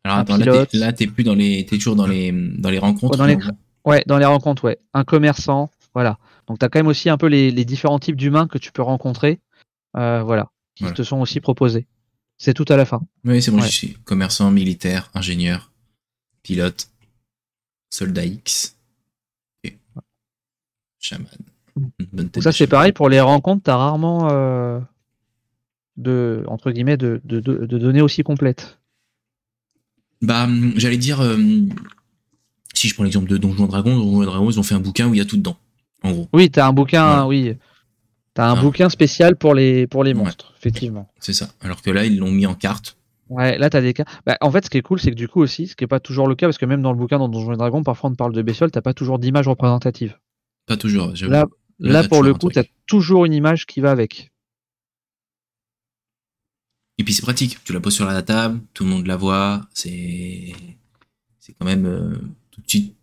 Alors un pilote. là, t'es plus dans les, es toujours dans les, dans les rencontres. dans les, ouais, dans les rencontres, ouais. Un commerçant, voilà. Donc tu as quand même aussi un peu les, différents types d'humains que tu peux rencontrer, euh, voilà, qui te sont aussi proposés. C'est tout à la fin. Oui, c'est bon, je suis commerçant, militaire, ingénieur, pilote, soldat X et chaman. ça, c'est pareil pour les rencontres, t'as rarement euh, de, entre guillemets, de, données aussi complètes. Bah, j'allais dire, euh, si je prends l'exemple de Donjons Dragons, Donjons Dragons, ils ont fait un bouquin où il y a tout dedans, en gros. Oui, t'as un bouquin, oui. T'as un ah. bouquin spécial pour les, pour les monstres, effectivement. C'est ça. Alors que là, ils l'ont mis en carte. Ouais, là, t'as des cas. Bah, en fait, ce qui est cool, c'est que du coup aussi, ce qui n'est pas toujours le cas, parce que même dans le bouquin dans Donjons et Dragons, parfois on parle de bestioles, t'as pas toujours d'image représentative. Pas toujours. Là, là, pour le coup, t'as toujours une image qui va avec. Et puis c'est pratique. Tu la poses sur la table, tout le monde la voit. C'est, c'est quand même euh, tout de suite.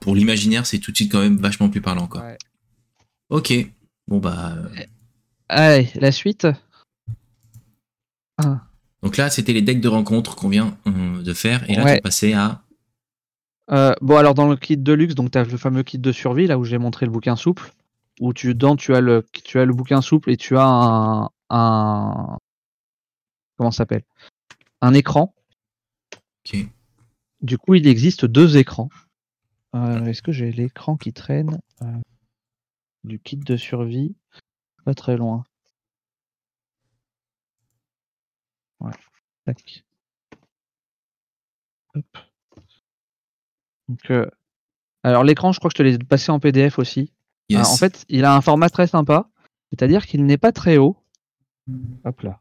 Pour l'imaginaire, c'est tout de suite quand même vachement plus parlant, quoi. Ouais. Ok. Bon bah. Euh, Allez, la suite. Ah. Donc là, c'était les decks de rencontre qu'on vient euh, de faire, et là, tu passé à. Euh, bon, alors dans le kit de luxe, donc tu as le fameux kit de survie, là où j'ai montré le bouquin souple, où tu, dedans, tu as le, tu as le bouquin souple et tu as un. un comment ça s'appelle? Un écran. Du coup, il existe deux écrans. Est-ce que j'ai l'écran qui traîne du kit de survie? Pas très loin. Ouais. Tac. Hop. Donc, euh, alors l'écran, je crois que je te l'ai passé en PDF aussi. en fait, il a un format très sympa, c'est-à-dire qu'il n'est pas très haut. Hop là.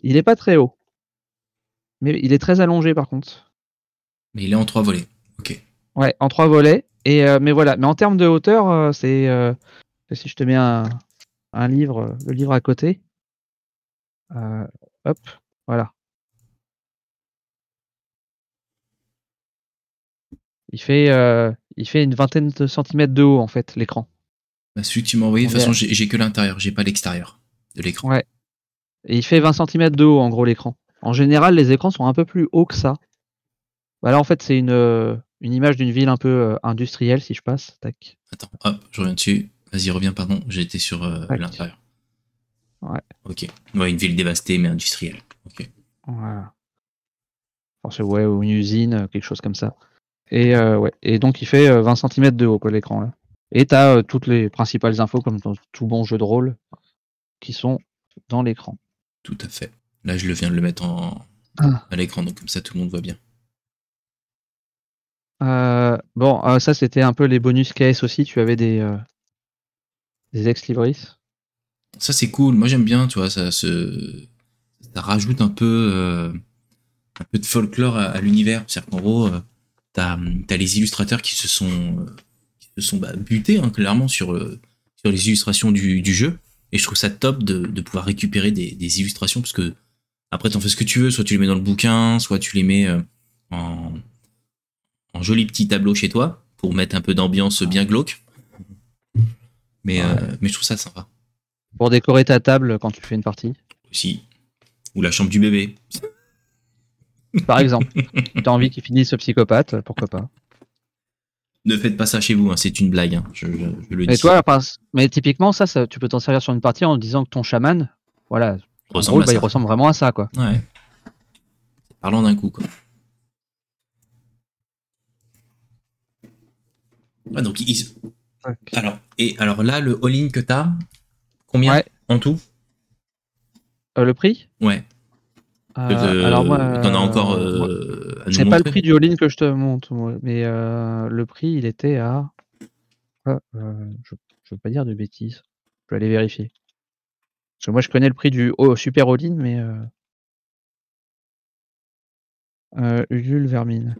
Il est pas très haut. Mais il est très allongé par contre. Mais il est en trois volets. Ok. Ouais, en trois volets. Et mais voilà. Mais en termes de hauteur, c'est si je te mets un, un livre, le livre à côté. hop, voilà. Il fait, il fait une vingtaine de centimètres de haut en fait l'écran. Bah, celui que tu m'as envoyé, de toute façon, j'ai que l'intérieur, j'ai pas l'extérieur de l'écran. Ouais. Et il fait 20 cm de haut en gros l'écran. En général, les écrans sont un peu plus hauts que ça. Bah là, en fait, c'est une, une image d'une ville un peu industrielle, si je passe. Tac. Attends, hop, je reviens dessus. Vas-y, reviens, pardon. J'ai été sur l'intérieur. Ouais. Ok. Ouais, une ville dévastée, mais industrielle. Ok. Voilà. ouais, ou une usine, quelque chose comme ça. Et, ouais. Et donc, il fait 20 cm de haut, l'écran. là. Et tu as toutes les principales infos, comme dans tout bon jeu de rôle, qui sont dans l'écran. Tout à fait. Là, je le viens de le mettre en... Ah. à l'écran, donc comme ça, tout le monde voit bien. Euh, bon, euh, ça, c'était un peu les bonus KS aussi. Tu avais des, euh, des ex-libris. Ça, c'est cool. Moi, j'aime bien, tu vois, ça, se... ça rajoute un peu, un peu de folklore à, l'univers. C'est-à-dire qu'en gros, tu as, les illustrateurs qui se sont se sont bah, butés hein, clairement sur, sur les illustrations du, du, jeu. Et je trouve ça top de, de pouvoir récupérer des, des, illustrations parce que après t'en fais ce que tu veux, soit tu les mets dans le bouquin, soit tu les mets euh, en, en joli petit tableau chez toi pour mettre un peu d'ambiance bien glauque. Mais, euh, mais je trouve ça sympa. Pour décorer ta table quand tu fais une partie Aussi. Ou la chambre du bébé. Par exemple. T'as envie qu'il finisse ce psychopathe, pourquoi pas ne faites pas ça chez vous, hein, c'est une blague. Hein, je, je, le mais toi, mais typiquement, ça, ça tu peux t'en servir sur une partie en disant que ton chaman, voilà, ressemble bah, il ressemble vraiment à ça, quoi. Ouais. Parlons d'un coup, quoi. Ah, donc, alors, et alors là, le all-in que t'as, combien en tout? Euh, Le prix? Ouais. Euh, alors moi, as encore. Euh, c'est pas le prix du all-in que je te montre, mais euh, le prix il était à. Ah, je, veux pas dire de bêtises. Je vais aller vérifier. Parce que moi je connais le prix du super all-in, mais. Ulule Vermine.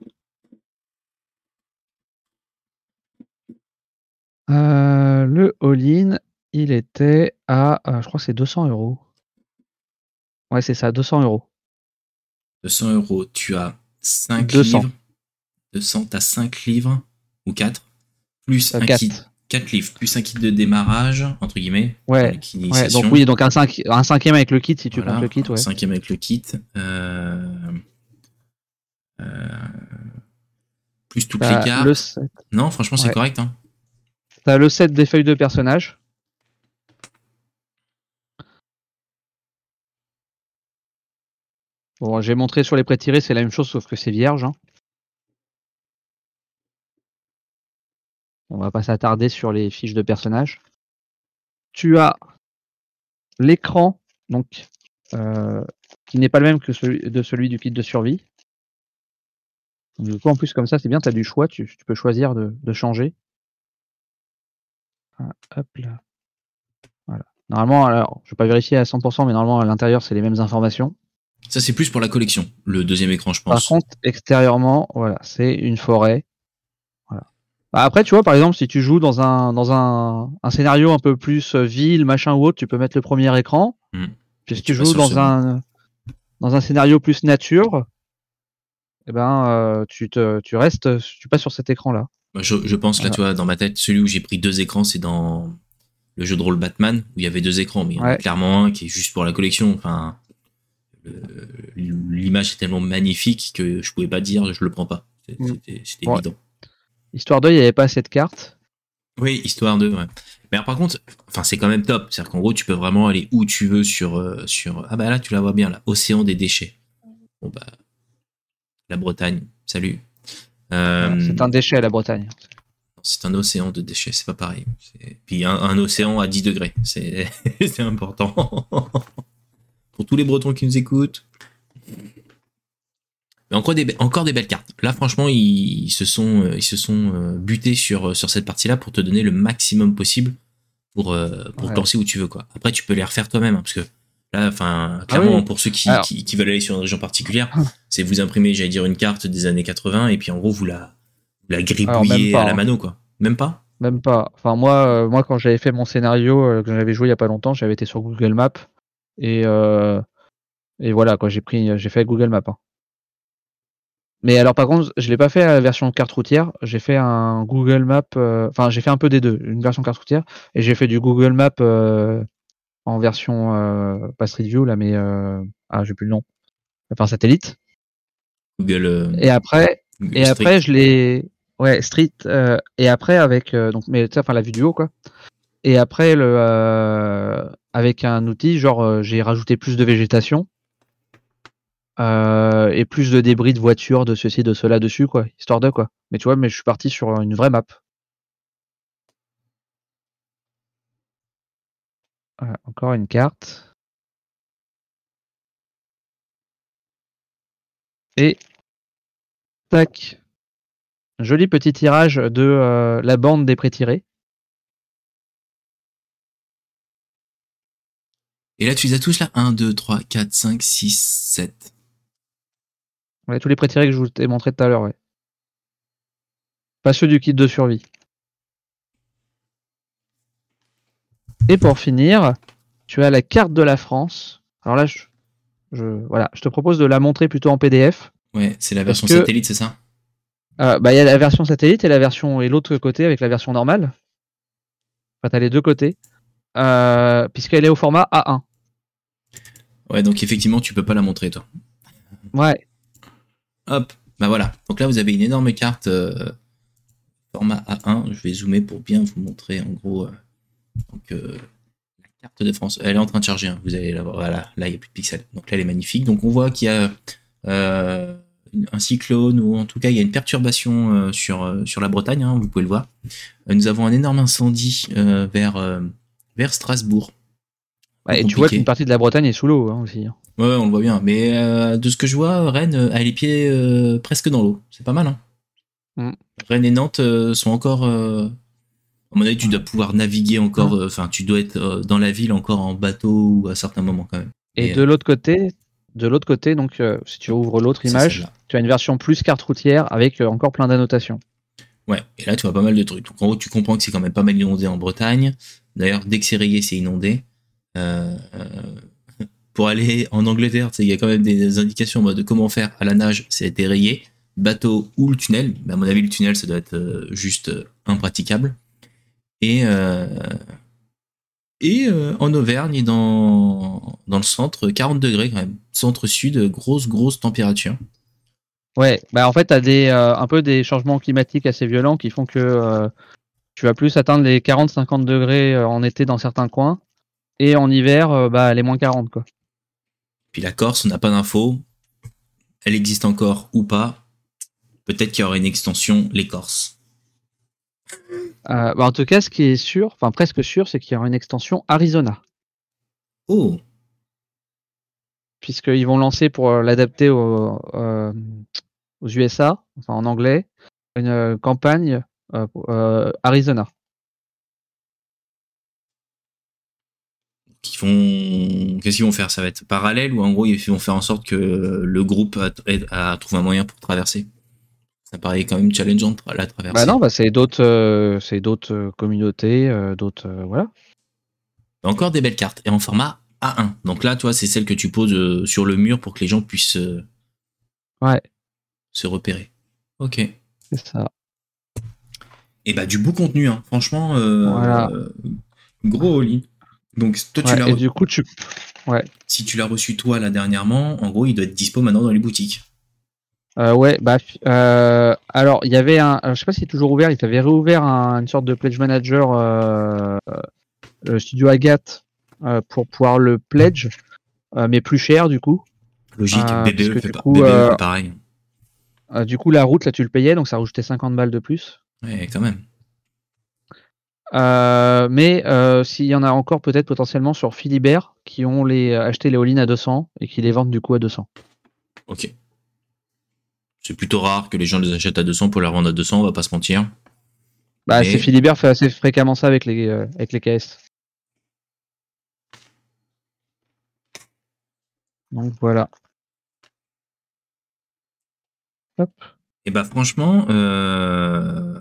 le all-in, il était à, je crois que c'est 200 euros. Ouais, c'est ça, 200 euros. 200 euros, tu as 5 livres. 200, tu as 5 livres ou 4, plus euh, un 4. kit. 4 livres, plus un kit de démarrage, entre guillemets. Ouais, ouais donc oui, donc un, 5, un cinquième avec le kit, si tu voilà, le kit. Ouais. Un cinquième avec le kit. Euh, euh, plus toutes les cartes. Non, franchement, c'est correct. Hein. T'as le set des feuilles de personnages. Bon, j'ai montré sur les prêts tirés, c'est la même chose, sauf que c'est vierge. Hein. On va pas s'attarder sur les fiches de personnages. Tu as l'écran, donc euh, qui n'est pas le même que celui de celui du kit de survie. Du coup, en plus, comme ça, c'est bien, tu as du choix, tu, peux choisir de, changer. Ah, hop là. Voilà. Normalement, alors, je vais pas vérifier à 100%, mais normalement, à l'intérieur, c'est les mêmes informations. Ça, c'est plus pour la collection, le deuxième écran, je pense. Par contre, extérieurement, voilà, c'est une forêt. Voilà. Bah, après, tu vois, par exemple, si tu joues dans un, dans un, un scénario un peu plus euh, ville, machin ou autre, tu peux mettre le premier écran. Hmm. Puis si tu, joues dans un, dans un scénario plus nature, eh ben, euh, tu, te, tu restes, tu passes sur cet écran-là. Je, je, pense, là, tu vois, dans ma tête, celui où j'ai pris deux écrans, c'est dans le jeu de rôle Batman, où il y avait deux écrans, mais il y en a clairement un qui est juste pour la collection. Enfin, l'image est tellement magnifique que je pouvais pas dire je le prends pas. C'était mm. évident. Histoire 2, il n'y avait pas cette carte. Oui, Histoire 2, ouais. Mais par contre, enfin, c'est quand même top. C'est-à-dire qu'en gros, tu peux vraiment aller où tu veux sur, euh, sur. Ah bah là, tu la vois bien, là. Océan des déchets. Bon bah. La Bretagne, salut. Euh, c'est un déchet, la Bretagne. C'est un océan de déchets, c'est pas pareil. Puis un, un, océan à 10 degrés, c'est [LAUGHS] important. [LAUGHS] pour tous les Bretons qui nous écoutent. Mais encore des, encore des belles cartes. Là, franchement, ils, se sont, euh, ils se sont euh, butés sur, euh, sur cette partie-là pour te donner le maximum possible pour, pour te lancer où tu veux. Quoi. Après, tu peux les refaire toi-même, hein, parce que Là, enfin, ah clairement, pour ceux qui, qui, veulent aller sur une région particulière, ah. c'est vous imprimer, j'allais dire, une carte des années 80 et puis en gros, vous la, la gribouillez à la hein. mano, quoi. Même pas? Même pas. Enfin, moi, euh, moi quand j'avais fait mon scénario, euh, que j'avais joué il y a pas longtemps, j'avais été sur Google Maps et, euh, et voilà, quoi, j'ai pris, j'ai fait Google Maps. Hein. Mais alors, par contre, je l'ai pas fait à la version carte routière, j'ai fait un Google Maps, enfin, j'ai fait un peu des deux, une version carte routière et j'ai fait du Google Maps en version euh, pas Street View là, mais euh, ah j'ai plus le nom, enfin satellite. Google. Euh, et après, et après je l'ai, ouais Street. Euh, et après avec donc mais enfin la vidéo quoi. Et après le avec un outil genre j'ai rajouté plus de végétation. et plus de débris de voitures, de ceci, de cela dessus, quoi, histoire de quoi. Mais tu vois, mais je suis parti sur une vraie map. encore une carte. Et tac. Joli petit tirage de euh, la bande des prétirés. Et là, tu les as tous là 1, 2, 3, 4, 5, 6, 7. Ouais, tous les prétirés que je vous ai montré tout à l'heure, ouais. Pas ceux du kit de survie. Et pour finir, tu as la carte de la France. Alors là, je, voilà, je te propose de la montrer plutôt en PDF. Ouais, c'est la version satellite, c'est ça? Euh, Bah, il y a la version satellite et la version et l'autre côté avec la version normale. Enfin, t'as les deux côtés, euh, puisqu'elle est au format A1. Ouais, donc effectivement, tu peux pas la montrer, toi. Ouais. Hop, bah voilà. Donc là, vous avez une énorme carte euh, format A1. Je vais zoomer pour bien vous montrer en gros donc, euh, la carte de France, elle est en train de charger. Hein. vous allez la voir. Voilà, là, il n'y a plus de pixels. Donc là, elle est magnifique. Donc, on voit qu'il y a un cyclone, ou en tout cas, il y a une perturbation euh, sur, sur la Bretagne. Hein, vous pouvez le voir. nous avons un énorme incendie vers, vers Strasbourg. et tu vois qu'une partie de la Bretagne est sous l'eau hein, aussi. Ouais, on le voit bien. Mais de ce que je vois, Rennes a les pieds presque dans l'eau. C'est pas mal. Hein. Mm. Rennes et Nantes sont encore à mon avis, tu dois pouvoir naviguer encore, euh, enfin, tu dois être euh, dans la ville encore en bateau ou à certains moments quand même. Et, de l'autre côté, de l'autre côté, donc euh, si tu ouvres l'autre image, tu as une version plus carte routière avec encore plein d'annotations. Ouais, et là tu vois pas mal de trucs. Donc en gros, tu comprends que c'est quand même pas mal inondé en Bretagne. D'ailleurs, dès que c'est rayé, c'est inondé. pour aller en Angleterre, il y a quand même des indications de comment faire à la nage, c'est rayé. Bateau ou le tunnel. À mon avis, le tunnel, ça doit être juste impraticable. Et, euh, euh, en Auvergne dans, le centre, 40 degrés quand même. Centre-sud, grosse, grosse température. Ouais, bah en fait, tu as des, euh, un peu des changements climatiques assez violents qui font que tu vas plus atteindre les 40-50 degrés en été dans certains coins. Et en hiver, bah, les moins 40. Quoi. Puis la Corse, on n'a pas d'infos. Elle existe encore ou pas? Peut-être qu'il y aura une extension, les Corses. Euh, bah, en tout cas, ce qui est sûr, enfin presque sûr, c'est qu'il y aura une extension Arizona. Oh Puisqu'ils vont lancer pour euh, l'adapter euh, aux USA, enfin en anglais, une campagne Arizona. Qu'est-ce qu'ils vont faire? Ça va être parallèle ou en gros ils vont faire en sorte que le groupe a trouvé un moyen pour traverser? Ça paraît quand même challengeant la traverser. Bah non, bah c'est d'autres, euh, c'est d'autres euh, communautés, euh, d'autres, voilà. Encore des belles cartes et en format A1. Donc là, toi, c'est celle que tu poses sur le mur pour que les gens puissent ouais. se repérer. Ok. C'est ça. Et bah du beau contenu, hein. franchement, voilà. gros all Donc toi, tu l'as. Et du coup, tu. Ouais. Si tu l'as reçu toi là dernièrement, en gros, il doit être dispo maintenant dans les boutiques. Euh, ouais, bah, euh, alors il y avait un, je sais pas s'il est toujours ouvert, il avait réouvert une sorte de pledge manager, euh, le studio Agathe, pour pouvoir le pledge, mais plus cher du coup. Logique, BBE fait pas, pareil. du coup, la route là, tu le payais, donc ça rajoutait 50 balles de plus. Ouais, quand même. mais s'il y en a encore peut-être potentiellement sur Philibert qui ont les acheté les all à 200 et qui les vendent du coup à 200. Ok. C'est plutôt rare que les gens les achètent à 200 pour les revendre à 200, on va pas se mentir. Bah, c'est Philibert fait assez fréquemment ça avec les, euh, avec les caisses. Donc voilà. Hop. Et bah franchement, euh,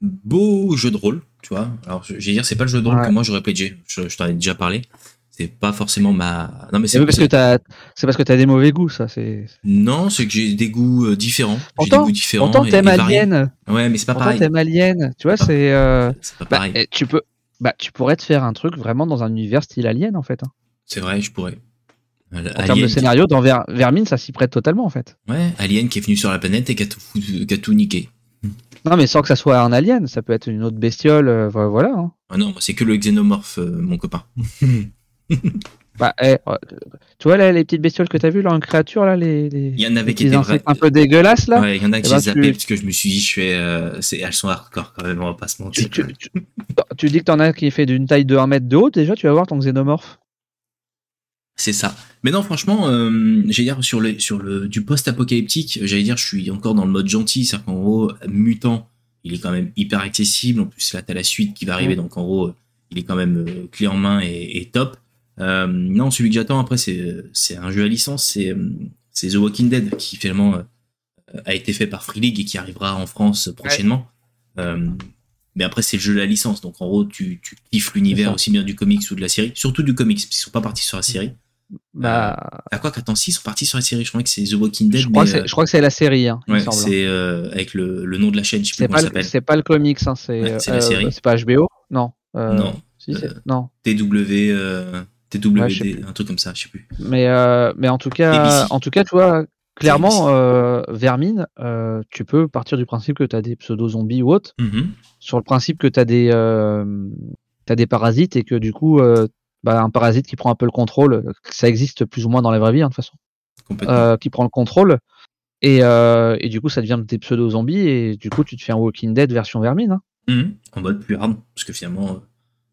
beau jeu de rôle, tu vois. Alors je vais dire, c'est pas le jeu de rôle que moi j'aurais pledgé. Je, je t'en ai déjà parlé. C'est pas forcément ma. Non mais c'est parce que t'as, c'est parce que t'as des mauvais goûts, ça. C'est. Non, c'est que j'ai des goûts euh, différents. J'ai des goûts différents. Pourtant t'aimes Alien. Ouais, mais c'est pas pareil. t'aimes Alien. Tu vois, c'est. Euh... C'est pas pareil. Bah, eh, tu peux, bah, tu pourrais te faire un truc vraiment dans un univers style Alien en fait. Hein. C'est vrai, je pourrais. En termes de scénario, dans Vermine, ça s'y prête totalement en fait. Ouais, Alien qui est venu sur la planète et qui a tout, qui a tout niqué. Non, mais sans que ça soit un alien, ça peut être une autre bestiole, euh, voilà. Hein. Ah non, c'est que le xénomorphe, euh, mon copain. [LAUGHS] bah, eh, euh, tu vois là, les petites bestioles que t'as vues là en créature là, les, il y en avait qui étaient un peu dégueulasses là. Ouais, il y en a qui j'ai zappé parce que je me suis dit, je fais, elles sont hardcore quand même, on va pas se mentir. Tu, tu, tu dis que t'en as qui fait d'une taille de 1 mètre de haut, déjà, tu vas voir ton xénomorphe. C'est ça. Mais non, franchement, euh, j'allais dire sur le sur le du post-apocalyptique, j'allais dire, je suis encore dans le mode gentil, c'est-à-dire qu'en gros, mutant, il est quand même hyper accessible. En plus, là, t'as la suite qui va arriver, donc en gros, il est quand même euh, clé en main et, top. Euh, non, celui que j'attends après, c'est c'est un jeu à licence, c'est c'est The Walking Dead qui finalement a été fait par Free League et qui arrivera en France prochainement. mais après, c'est le jeu de la licence, donc en gros, tu, tu kiffes l'univers aussi bien du comics ou de la série, surtout du comics, parce qu'ils sont pas partis sur la série. Bah. à quoi qu'attends, si, ils sont partis sur la série. Je crois que c'est The Walking Dead. Je crois, que, euh, c'est la série. Hein, ouais, c'est euh, avec le, le, nom de la chaîne. Je sais plus comment C'est pas le comics, hein, c'est ouais, la euh, série. C'est pas HBO Non. non. Si, non. TW. TWD, un truc comme ça, je sais plus. Mais, mais en tout cas, en tout cas, tu vois, clairement, Vermine, tu peux partir du principe que tu as des pseudo-zombies ou autres, mm-hmm. sur le principe que tu as des, as des parasites et que du coup, bah, un parasite qui prend un peu le contrôle, euh, ça existe plus ou moins dans la vraie vie hein, de toute façon, euh, qui prend le contrôle. Et, euh, et, du coup, ça devient des pseudo-zombies, et du coup, tu te fais un Walking Dead version vermine. Hein. Mhm. en mode plus hard, parce que finalement,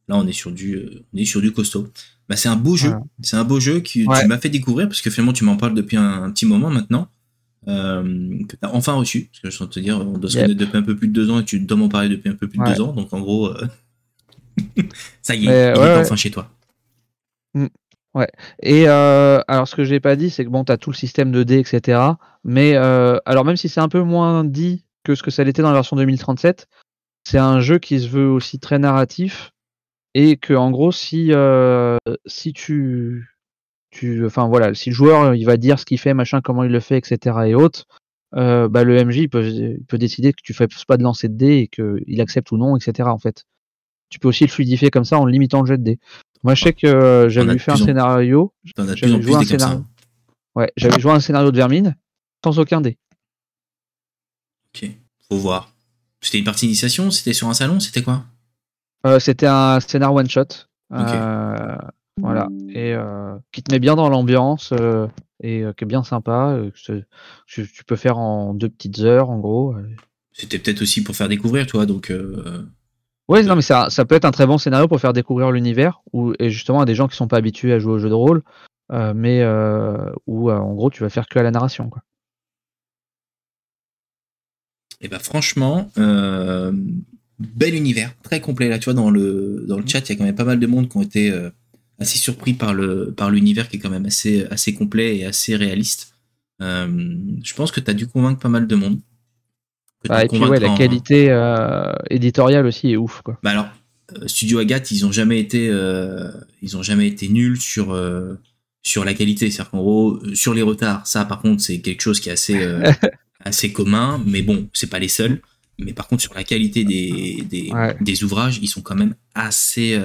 là, on est sur du, on est sur du costaud. Bah, c'est un beau jeu, c'est un beau jeu que tu m'as fait découvrir, parce que finalement, tu m'en parles depuis un, petit moment maintenant, que tu as enfin reçu, parce que je sens te dire, on doit se connaître depuis un peu plus de deux ans, et tu dois m'en parler depuis un peu plus de deux ans, donc en gros, [LAUGHS] ça y est, il est enfin chez toi. Mmh. Ouais. Et euh, alors, ce que j'ai pas dit, c'est que bon, tu as tout le système de dés, etc. Mais euh, alors, même si c'est un peu moins dit que ce que ça l'était dans la version 2037, c'est un jeu qui se veut aussi très narratif et que en gros, si euh, si tu tu, enfin voilà, si le joueur il va dire ce qu'il fait, machin, comment il le fait, etc. et autres, bah le MJ peut, peut décider que tu fais pas de lancer de dés et qu'il accepte ou non, etc. En fait, tu peux aussi le fluidifier comme ça en limitant le jet de dés. Moi, je sais que euh, j'avais fait un scénario. J'avais joué un scénario. Ouais, j'avais joué un scénario de Vermine sans aucun dé. Ok, faut voir. C'était une partie d'initiation C'était sur un salon C'était quoi? Euh, C'était un scénario one shot. Euh, voilà. Et qui te met bien dans l'ambiance et qui est bien sympa. tu peux faire en deux petites heures, en gros. C'était peut-être aussi pour faire découvrir, toi, donc. Oui, non, mais ça, ça, peut être un très bon scénario pour faire découvrir l'univers, ou et justement à des gens qui sont pas habitués à jouer au jeu de rôle, euh, mais euh, où euh, en gros tu vas faire que à la narration. Quoi. Et eh bah ben, franchement, bel univers, très complet là. Tu vois dans le dans le chat, il y a quand même pas mal de monde qui ont été assez surpris par le par l'univers qui est quand même assez assez complet et assez réaliste. je pense que tu as dû convaincre pas mal de monde. Bah, et puis ouais, la qualité euh, éditoriale aussi est ouf quoi. Bah alors, euh, Studio Agathe, ils ont jamais été, euh, ils ont jamais été nuls sur sur la qualité. C'est-à-dire qu'en gros, sur les retards, ça par contre c'est quelque chose qui est assez [LAUGHS] assez commun, mais bon, c'est pas les seuls. Mais par contre sur la qualité des des, des ouvrages, ils sont quand même assez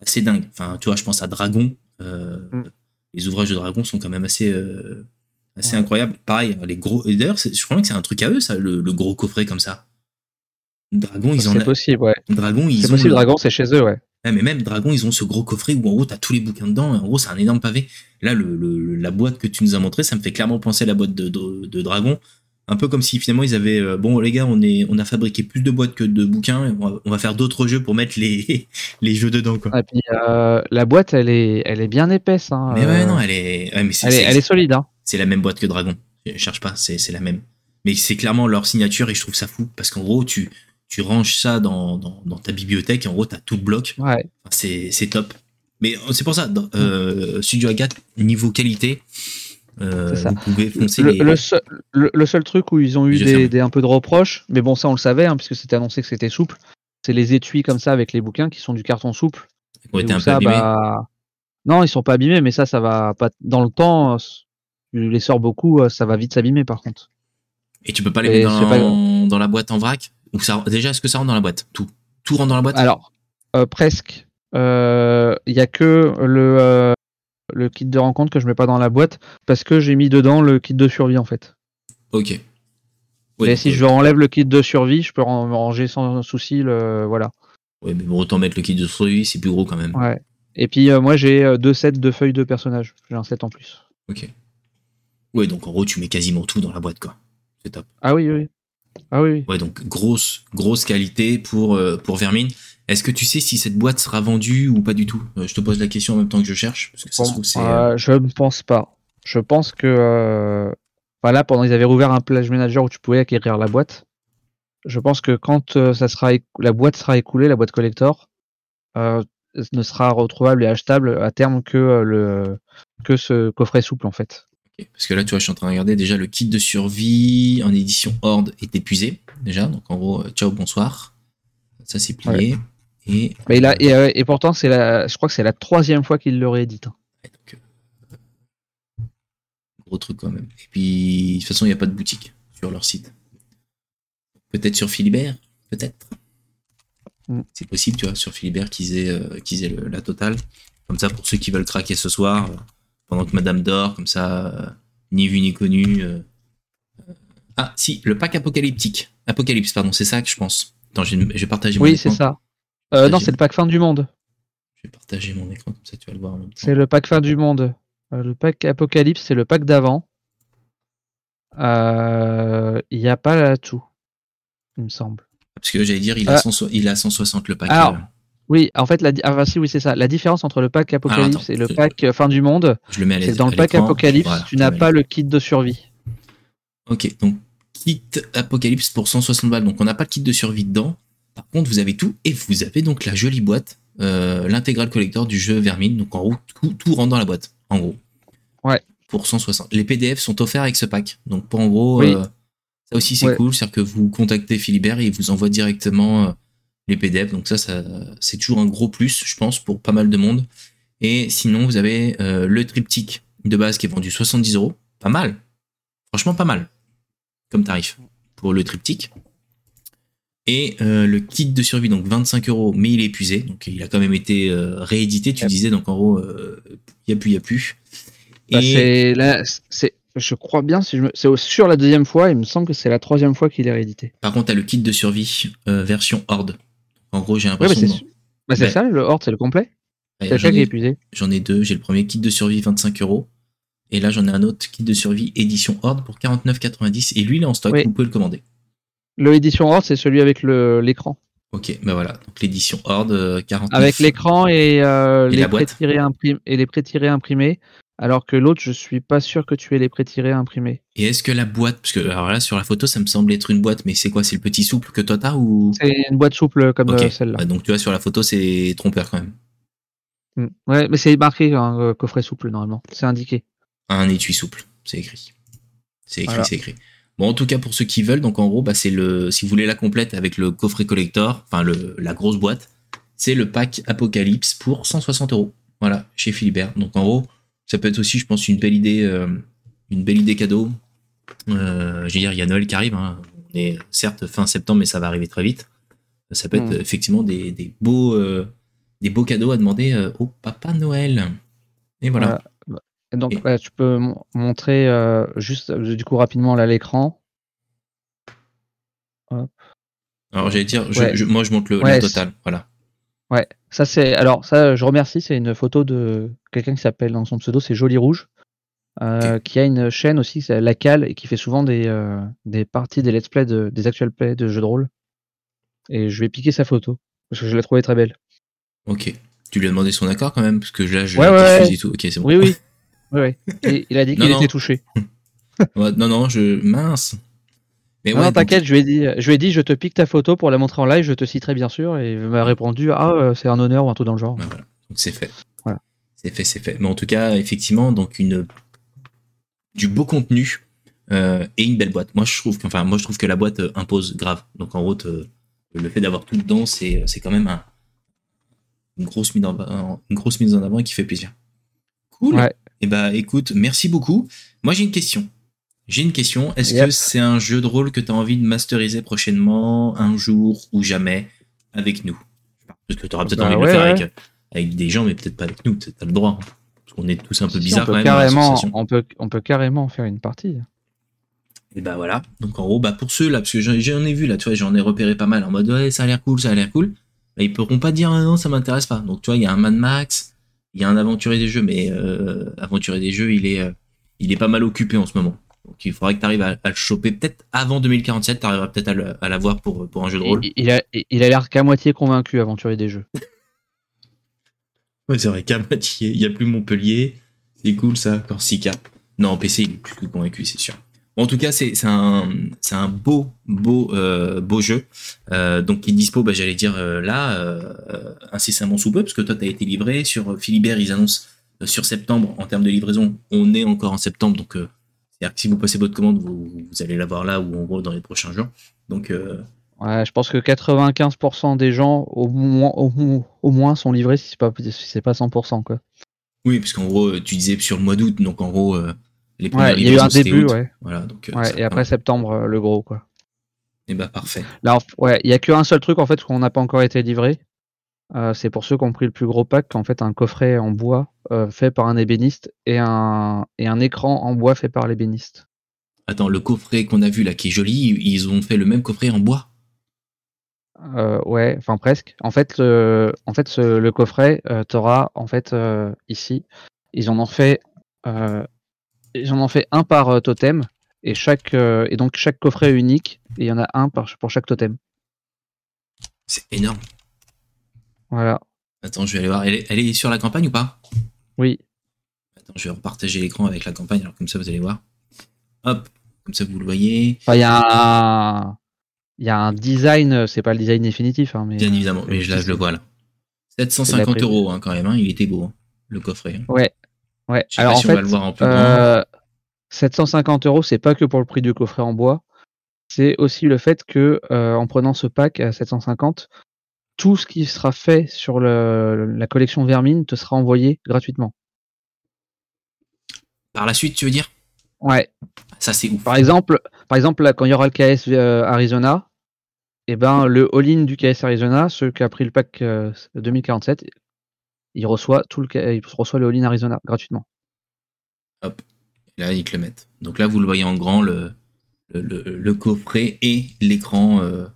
assez dingues. Enfin, tu vois, je pense à Dragon. Mm. Les ouvrages de Dragon sont quand même assez c'est incroyable. Pareil, les gros. D'ailleurs, je crois que c'est un truc à eux, ça, le, gros coffret comme ça. Dragon, ils ont. C'est possible, ouais. Dragon, ils C'est possible, Dragon, c'est chez eux, ouais. mais même Dragon, ils ont ce gros coffret où en gros, t'as tous les bouquins dedans. en gros, c'est un énorme pavé. Là, le, la boîte que tu nous as montré, ça me fait clairement penser à la boîte de, de, Dragon. Un peu comme si finalement ils avaient euh, bon les gars on est on a fabriqué plus de boîtes que de bouquins on va, faire d'autres jeux pour mettre les, [LAUGHS] les jeux dedans quoi. Puis euh, la boîte elle est elle est bien épaisse hein, Mais ouais non elle est mais elle, est, elle est solide hein c'est la même boîte que Dragon. Je cherche pas, c'est la même. Mais c'est clairement leur signature et je trouve ça fou parce qu'en gros, tu, tu ranges ça dans, dans, ta bibliothèque et en gros, tu as tout le bloc. Ouais. C'est top. Mais c'est pour ça, Studio Agathe, niveau qualité, vous pouvez foncer le, les... seul, le, seul, truc où ils ont eu des, un peu de reproches, mais bon, ça on le savait, hein, puisque c'était annoncé que c'était souple, c'est les étuis comme ça avec les bouquins qui sont du carton souple. Ils ont été un peu abîmés. Bah... Non, ils sont pas abîmés, mais ça, ça va pas. Dans le temps, tu les sors beaucoup, ça va vite s'abîmer par contre. Et tu peux pas les mettre dans, dans, la boîte en vrac? Ou ça... Déjà, est-ce que ça rentre dans la boîte? Tout Tout rentre dans la boîte? Alors, euh, presque. Il euh, y a que le, euh, le kit de rencontre que je mets pas dans la boîte parce que j'ai mis dedans le kit de survie en fait. Ok. Mais si je enlève le kit de survie, je peux ranger sans souci le voilà. Ouais, mais bon, autant mettre le kit de survie, c'est plus gros quand même. Ouais. Et puis moi j'ai deux sets de feuilles de personnages. J'ai un set en plus. Ok. Ouais, donc en gros tu mets quasiment tout dans la boîte quoi. C'est top. Ah oui, oui. Ah oui, Ouais, donc grosse, grosse qualité pour, pour Vermine. Est-ce que tu sais si cette boîte sera vendue ou pas du tout? Euh, Je te pose la question en même temps que je cherche. Parce que ça se euh, je ne pense pas. Je pense que euh, là, pendant ils avaient rouvert un plage manager où tu pouvais acquérir la boîte. Je pense que quand ça sera la boîte sera écoulée, la boîte collector, ne sera retrouvable et achetable à terme que le que ce coffret souple en fait. Parce que là, tu vois, je suis en train de regarder déjà le kit de survie en édition Horde est épuisé déjà. Donc en gros, ciao, bonsoir. Ça c'est plié. Et, Mais il a, euh, et, pourtant, c'est la, je crois que c'est la troisième fois qu'il le réédite. Hein. Euh, gros truc quand même. Et puis, de toute façon, il n'y a pas de boutique sur leur site. Peut-être sur Philibert, peut-être. Mm. C'est possible, tu vois, sur Philibert qu'ils aient, euh, la totale. Comme ça, pour ceux qui veulent craquer ce soir, pendant que Madame dort, comme ça, ni vu ni connu. Ah, si, le pack apocalyptique. Apocalypse, pardon, c'est ça que je pense. Attends, je vais, partager mon Oui, c'est ça. Euh, non, c'est le pack fin du monde. Je vais partager mon écran comme ça tu vas le voir. C'est le pack fin du monde. Euh, le pack Apocalypse, c'est le pack d'avant. Euh, il n'y a pas là tout, il me semble. Parce que j'allais dire, il a, 160 le pack. Alors, oui, en fait, la, ah, si, oui, c'est ça. La différence entre le pack Apocalypse et le pack fin du monde, c'est dans le pack Apocalypse, tu n'as pas le kit de survie. Ok, donc kit Apocalypse pour 160 balles. Donc on n'a pas le kit de survie dedans. Par contre, vous avez tout et vous avez donc la jolie boîte, euh, l'intégral collector du jeu Vermine. Donc en gros, tout, rentre dans la boîte, en gros. Ouais. Pour 160. Les PDF sont offerts avec ce pack. Donc pour en gros, euh, ça aussi c'est cool. C'est-à-dire que vous contactez Philibert et il vous envoie directement euh, les PDF. Donc ça, ça c'est toujours un gros plus, je pense, pour pas mal de monde. Et sinon, vous avez le triptyque de base qui est vendu 70 euros. Pas mal. Franchement, pas mal comme tarif pour le triptyque. Et euh, le kit de survie, donc 25 euros, mais il est épuisé. Donc il a quand même été euh, réédité, tu disais. Donc en gros, il euh, n'y a plus, il n'y a plus. Bah, et... là, c'est, je crois bien, si je c'est sur la deuxième fois, il me semble que c'est la troisième fois qu'il est réédité. Par contre, tu as le kit de survie version Horde. En gros, j'ai l'impression. Ouais, bah, c'est, ça, le Horde, c'est le complet. c'est le qui est épuisé. J'en ai deux. J'ai le premier kit de survie 25 euros. Et là, j'en ai un autre kit de survie édition Horde pour 49,90. Et lui, il est en stock, vous pouvez le commander. Le édition Horde, c'est celui avec l'écran. Ok, ben voilà. Donc l'édition Horde, 49. Euh, avec l'écran et, euh, les pré-tirés et les pré-tirés imprimés. Alors que l'autre, je suis pas sûr que tu aies les pré-tirés imprimés. Et est-ce que la boîte, parce que alors là sur la photo, ça me semble être une boîte, mais c'est quoi? C'est le petit souple que toi t'as ou? C'est une boîte souple comme euh, celle-là. donc tu vois sur la photo, c'est trompeur quand même. Hmm. Ouais, mais c'est marqué un coffret souple normalement. C'est indiqué un étui souple. C'est écrit. C'est écrit, c'est écrit. Bon, en tout cas, pour ceux qui veulent, donc en gros, bah, c'est le, si vous voulez la complète avec le coffret collector, enfin le, la grosse boîte, c'est le pack Apocalypse pour 160 euros. Voilà, chez Philibert. Donc en gros, ça peut être aussi, je pense, une belle idée, euh, une belle idée cadeau. Euh, je veux dire, il y a Noël qui arrive. Hein. On est certes fin septembre, mais ça va arriver très vite. Ça peut être hmm. effectivement des, des beaux, euh, des beaux cadeaux à demander au Papa Noël. Et voilà donc, tu peux montrer euh, juste du coup rapidement là l'écran. Alors j'allais dire, moi je montre le, total, voilà. Ouais, ça c'est. Alors ça, je remercie, c'est une photo de quelqu'un qui s'appelle dans son pseudo, c'est Joli Rouge, euh, qui a une chaîne aussi, c'est La Cale, et qui fait souvent des, euh, des parties, des let's play, de, des actual plays de jeux de rôle. Et je vais piquer sa photo parce que je l'ai trouvée très belle. Ok. Tu lui as demandé son accord quand même parce que là je ouais, tout. Ok, c'est bon. Oui, oui. Oui, [LAUGHS] il a dit qu'il était touché. [LAUGHS] non, non, je mince. Mais non, t'inquiète, je lui ai dit, je lui ai dit, je te pique ta photo pour la montrer en live, je te citerai bien sûr, et il m'a répondu, ah, euh, c'est un honneur ou un truc dans le genre. Bah, donc c'est fait. C'est fait, c'est fait. Mais en tout cas, effectivement, donc une du beau contenu euh, et une belle boîte. Moi, je trouve, enfin, moi, je trouve que la boîte euh, impose grave. Donc, en gros, le fait d'avoir tout dedans, c'est, c'est quand même un, une grosse mise en, une grosse mise en avant qui fait plaisir. Cool. Et eh bah, écoute, merci beaucoup. Moi, j'ai une question. J'ai une question. Est-ce que c'est un jeu de rôle que tu as envie de masteriser prochainement, un jour ou jamais, avec nous? Parce que tu auras peut-être bah envie de le faire avec, avec, des gens, mais peut-être pas avec nous. Tu as le droit. Hein. Parce qu'on est tous un peu bizarres quand même. Carrément, on, peut, on peut carrément faire une partie. Et bah voilà. Donc en gros, bah pour ceux là, parce que j'en ai vu là, tu vois, j'en ai repéré pas mal en mode ouais, ça a l'air cool, ça a l'air cool. Bah, ils pourront pas dire ah non, ça m'intéresse pas. Donc tu vois, il y a un Mad Max, il y a un aventurier des jeux, mais euh, aventurier des jeux, il est, euh, il est pas mal occupé en ce moment. Donc il faudrait que tu arrives à, le choper peut-être avant 2047, tu arriveras peut-être à l'avoir pour, pour un jeu de rôle. Il, a il a l'air qu'à moitié convaincu, aventurier des jeux. [LAUGHS] ouais, c'est vrai, qu'à moitié. Il y a plus Montpellier. C'est cool ça, Corsica. Non, en PC, il est plus que convaincu, c'est sûr. En tout cas, c'est un, un beau, beau, euh, beau jeu. Euh, donc, qui est dispo, bah, j'allais dire euh, là, euh, incessamment sous peu, parce que toi, tu as été livré. Sur Philibert, ils annoncent sur septembre, en termes de livraison, on est encore en septembre. Donc, c'est-à-dire que si vous passez votre commande, vous, vous allez l'avoir là ou en gros dans les prochains jours. Donc, ouais, je pense que 95% des gens, au moins, au, moins, sont livrés si c'est pas, si pas 100%. Quoi. Oui, parce qu'en gros, tu disais sur le mois d'août, donc en gros il y a eu un début, ouais. Voilà, donc, euh, et après septembre, euh, le gros, quoi. Et eh bah parfait. Là, ouais, il y a qu'un seul truc en fait qu'on n'a pas encore été livré. Euh, c'est pour ceux qui ont pris le plus gros pack, en fait un coffret en bois fait par un ébéniste et un, et un écran en bois fait par l'ébéniste. Attends, le coffret qu'on a vu là qui est joli, ils ont fait le même coffret en bois? Ouais, enfin presque. En fait, le, en fait, le coffret, tu auras en fait ici, ils en ont fait J'en ai fait un par euh, totem et chaque euh, et donc chaque coffret est unique et il y en a un par, pour chaque totem. C'est énorme. Voilà. Attends, je vais aller voir. Elle est, sur la campagne ou pas? Oui. Attends, je vais repartager l'écran avec la campagne, alors comme ça vous allez voir. Hop, comme ça vous le voyez. Il y a un, il y a un design, c'est pas le design définitif, hein, mais. Bien évidemment, mais là je le vois là. 750 euros hein, quand même, hein, il était beau, le coffret. Ouais, Ouais, alors en fait, 750 euh, euros, c'est pas que pour le prix du coffret en bois, c'est aussi le fait que euh, en prenant ce pack à 750, tout ce qui sera fait sur la collection Vermine te sera envoyé gratuitement. Par la suite, tu veux dire? Ouais. Ça c'est ouf. Par exemple, par exemple là, quand il y aura le KS euh, Arizona, et eh ben le all-in du KS Arizona, ceux qui a pris le pack 2047, il reçoit tout le, il reçoit le All-in Arizona gratuitement. Hop, là ils te le mettent. Donc là vous le voyez en grand le, le, coffret et l'écran euh,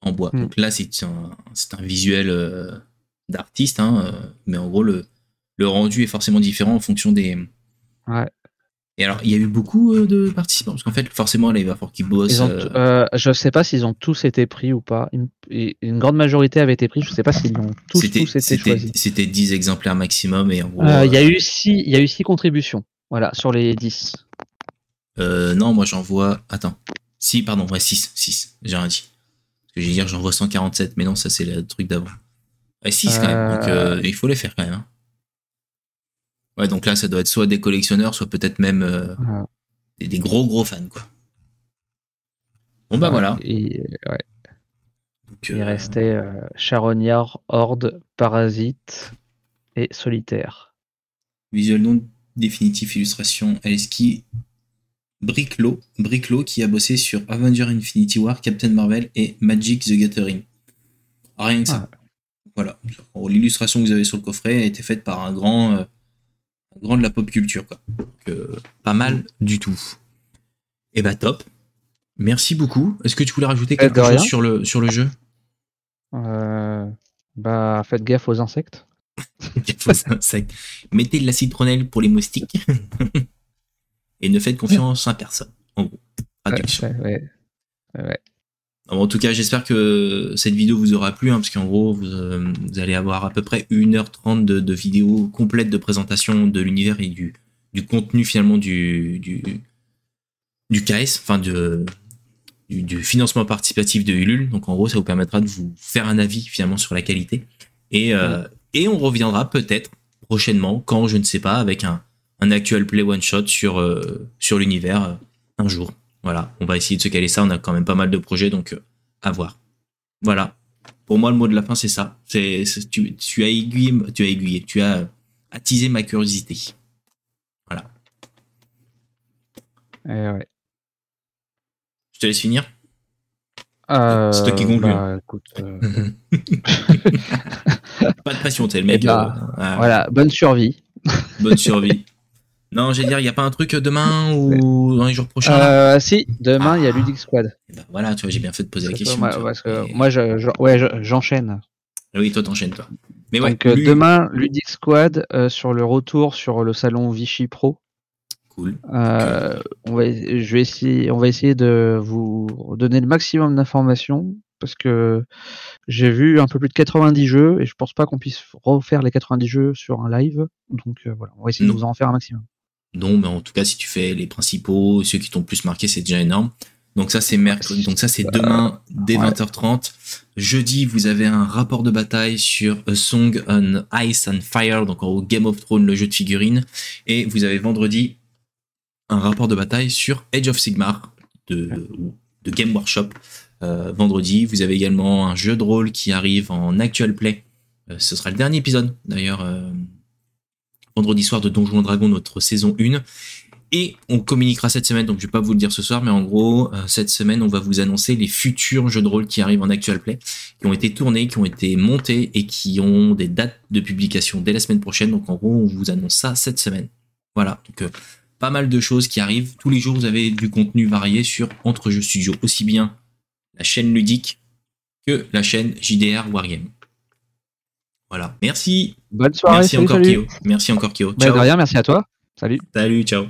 en bois. Hmm. Donc là c'est un, un, visuel euh, d'artiste, hein, euh, mais en gros le, le rendu est forcément différent en fonction des, ouais. Et alors, il y a eu beaucoup euh, de participants, parce qu'en fait, forcément, là, il va falloir qu'ils bossent. Euh, euh, je ne sais pas s'ils ont tous été pris ou pas. Une, grande majorité avait été pris, je ne sais pas s'ils ont tous, été choisis. C'était 10 exemplaires maximum. et Il y, a eu 6, y a eu 6 contributions, voilà, sur les 10. non, moi j'en vois. Attends. Si, pardon, ouais, 6. 6, j'ai rien dit. Parce que j'ai dire j'en vois 147, mais non, ça c'est le truc d'avant. Ouais, 6 quand même, donc il faut les faire quand même. Hein. Ouais, donc là, ça doit être soit des collectionneurs, soit peut-être même euh, des, gros gros fans, quoi. Bon bah voilà. Il euh, restait euh, Charognard, Horde, Parasite et Solitaire. Visuel non définitif, illustration, Aleski, Bricklow, Bricklow qui a bossé sur Avenger Infinity War, Captain Marvel et Magic the Gathering. Rien que ça. Voilà. L'illustration que vous avez sur le coffret a été faite par un grand grand de la pop culture, quoi. Euh, pas mal du tout. Et eh bah top. Merci beaucoup. Est-ce que tu voulais rajouter eh, quelque chose sur le, sur le jeu? Euh, Bah faites gaffe aux insectes. [LAUGHS] gaffe aux insectes. Mettez de la citronelle pour les moustiques. [LAUGHS] Et ne faites confiance à personne. En gros. ouais. ouais en tout cas, j'espère que cette vidéo vous aura plu, hein, parce qu'en gros, euh, vous, allez avoir à peu près 1h30 de, de vidéo complète de présentation de l'univers et du, du, contenu finalement du, du, du KS, enfin du, du, financement participatif de Ulule. Donc en gros, ça vous permettra de vous faire un avis finalement sur la qualité. Et, euh, et on reviendra peut-être prochainement, quand je ne sais pas, avec un, un actual play one shot sur, sur l'univers un jour. Voilà, on va essayer de se caler ça. On a quand même pas mal de projets, donc à voir. Voilà. Pour moi, le mot de la fin, c'est ça. C'est, tu, tu, as aiguillé, tu as aiguillé, tu as attisé ma curiosité. Voilà. Eh ouais. Je te laisse finir. Euh, c'est toi qui conclue. bah, écoute, euh, [LAUGHS] Pas de pression, t'es le mec. Eh ben, euh, Voilà, bonne survie. Bonne survie. Non, j'allais dire, il n'y a pas un truc demain [LAUGHS] ou dans les jours prochains? Euh, si, demain il y a Ah. Ludic Squad. Eh ben, Voilà, tu vois, j'ai bien fait de poser la question. moi, parce que Et- moi, je, je- ouais, je- j'enchaîne. Oui, toi, t'enchaînes, toi. Mais ouais, Donc euh, lui- demain, Ludic Squad euh, sur le retour sur le salon Vichy Pro. Cool. Euh, on va, je vais essayer, on va essayer de vous donner le maximum d'informations parce que j'ai vu un peu plus de 90 jeux et je pense pas qu'on puisse refaire les 90 jeux sur un live. Donc euh, voilà, on va essayer Non. de vous en faire un maximum. Non, mais en tout cas, si tu fais les principaux, ceux qui t'ont le plus marqué, c'est déjà énorme. Donc ça, c'est mercredi. Donc ça, c'est demain dès ouais. 20h30. Jeudi, vous avez un rapport de bataille sur A Song on Ice and Fire, donc en gros Game of Thrones, le jeu de figurines. Et vous avez vendredi un rapport de bataille sur Age of Sigmar de, de Game Workshop. Euh, vendredi, vous avez également un jeu de rôle qui arrive en actual play. Euh, ce sera le dernier épisode, d'ailleurs, euh, vendredi soir de Donjons et Dragons, notre saison 1. Et on communiquera cette semaine, donc je vais pas vous le dire ce soir, mais en gros, euh, cette semaine, on va vous annoncer les futurs jeux de rôle qui arrivent en actual play, qui ont été tournés, qui ont été montés et qui ont des dates de publication dès la semaine prochaine. Donc en gros, on vous annonce ça cette semaine. Voilà, donc euh, pas mal de choses qui arrivent. Tous les jours, vous avez du contenu varié sur Entre Jeux Studio, aussi bien la chaîne ludique que la chaîne JDR Wargame. Voilà, merci. Bonne soirée. Merci salut, encore salut. Kyo. Merci encore Kyo. Bah, Ciao. de rien, merci à toi. Salut. Salut, ciao.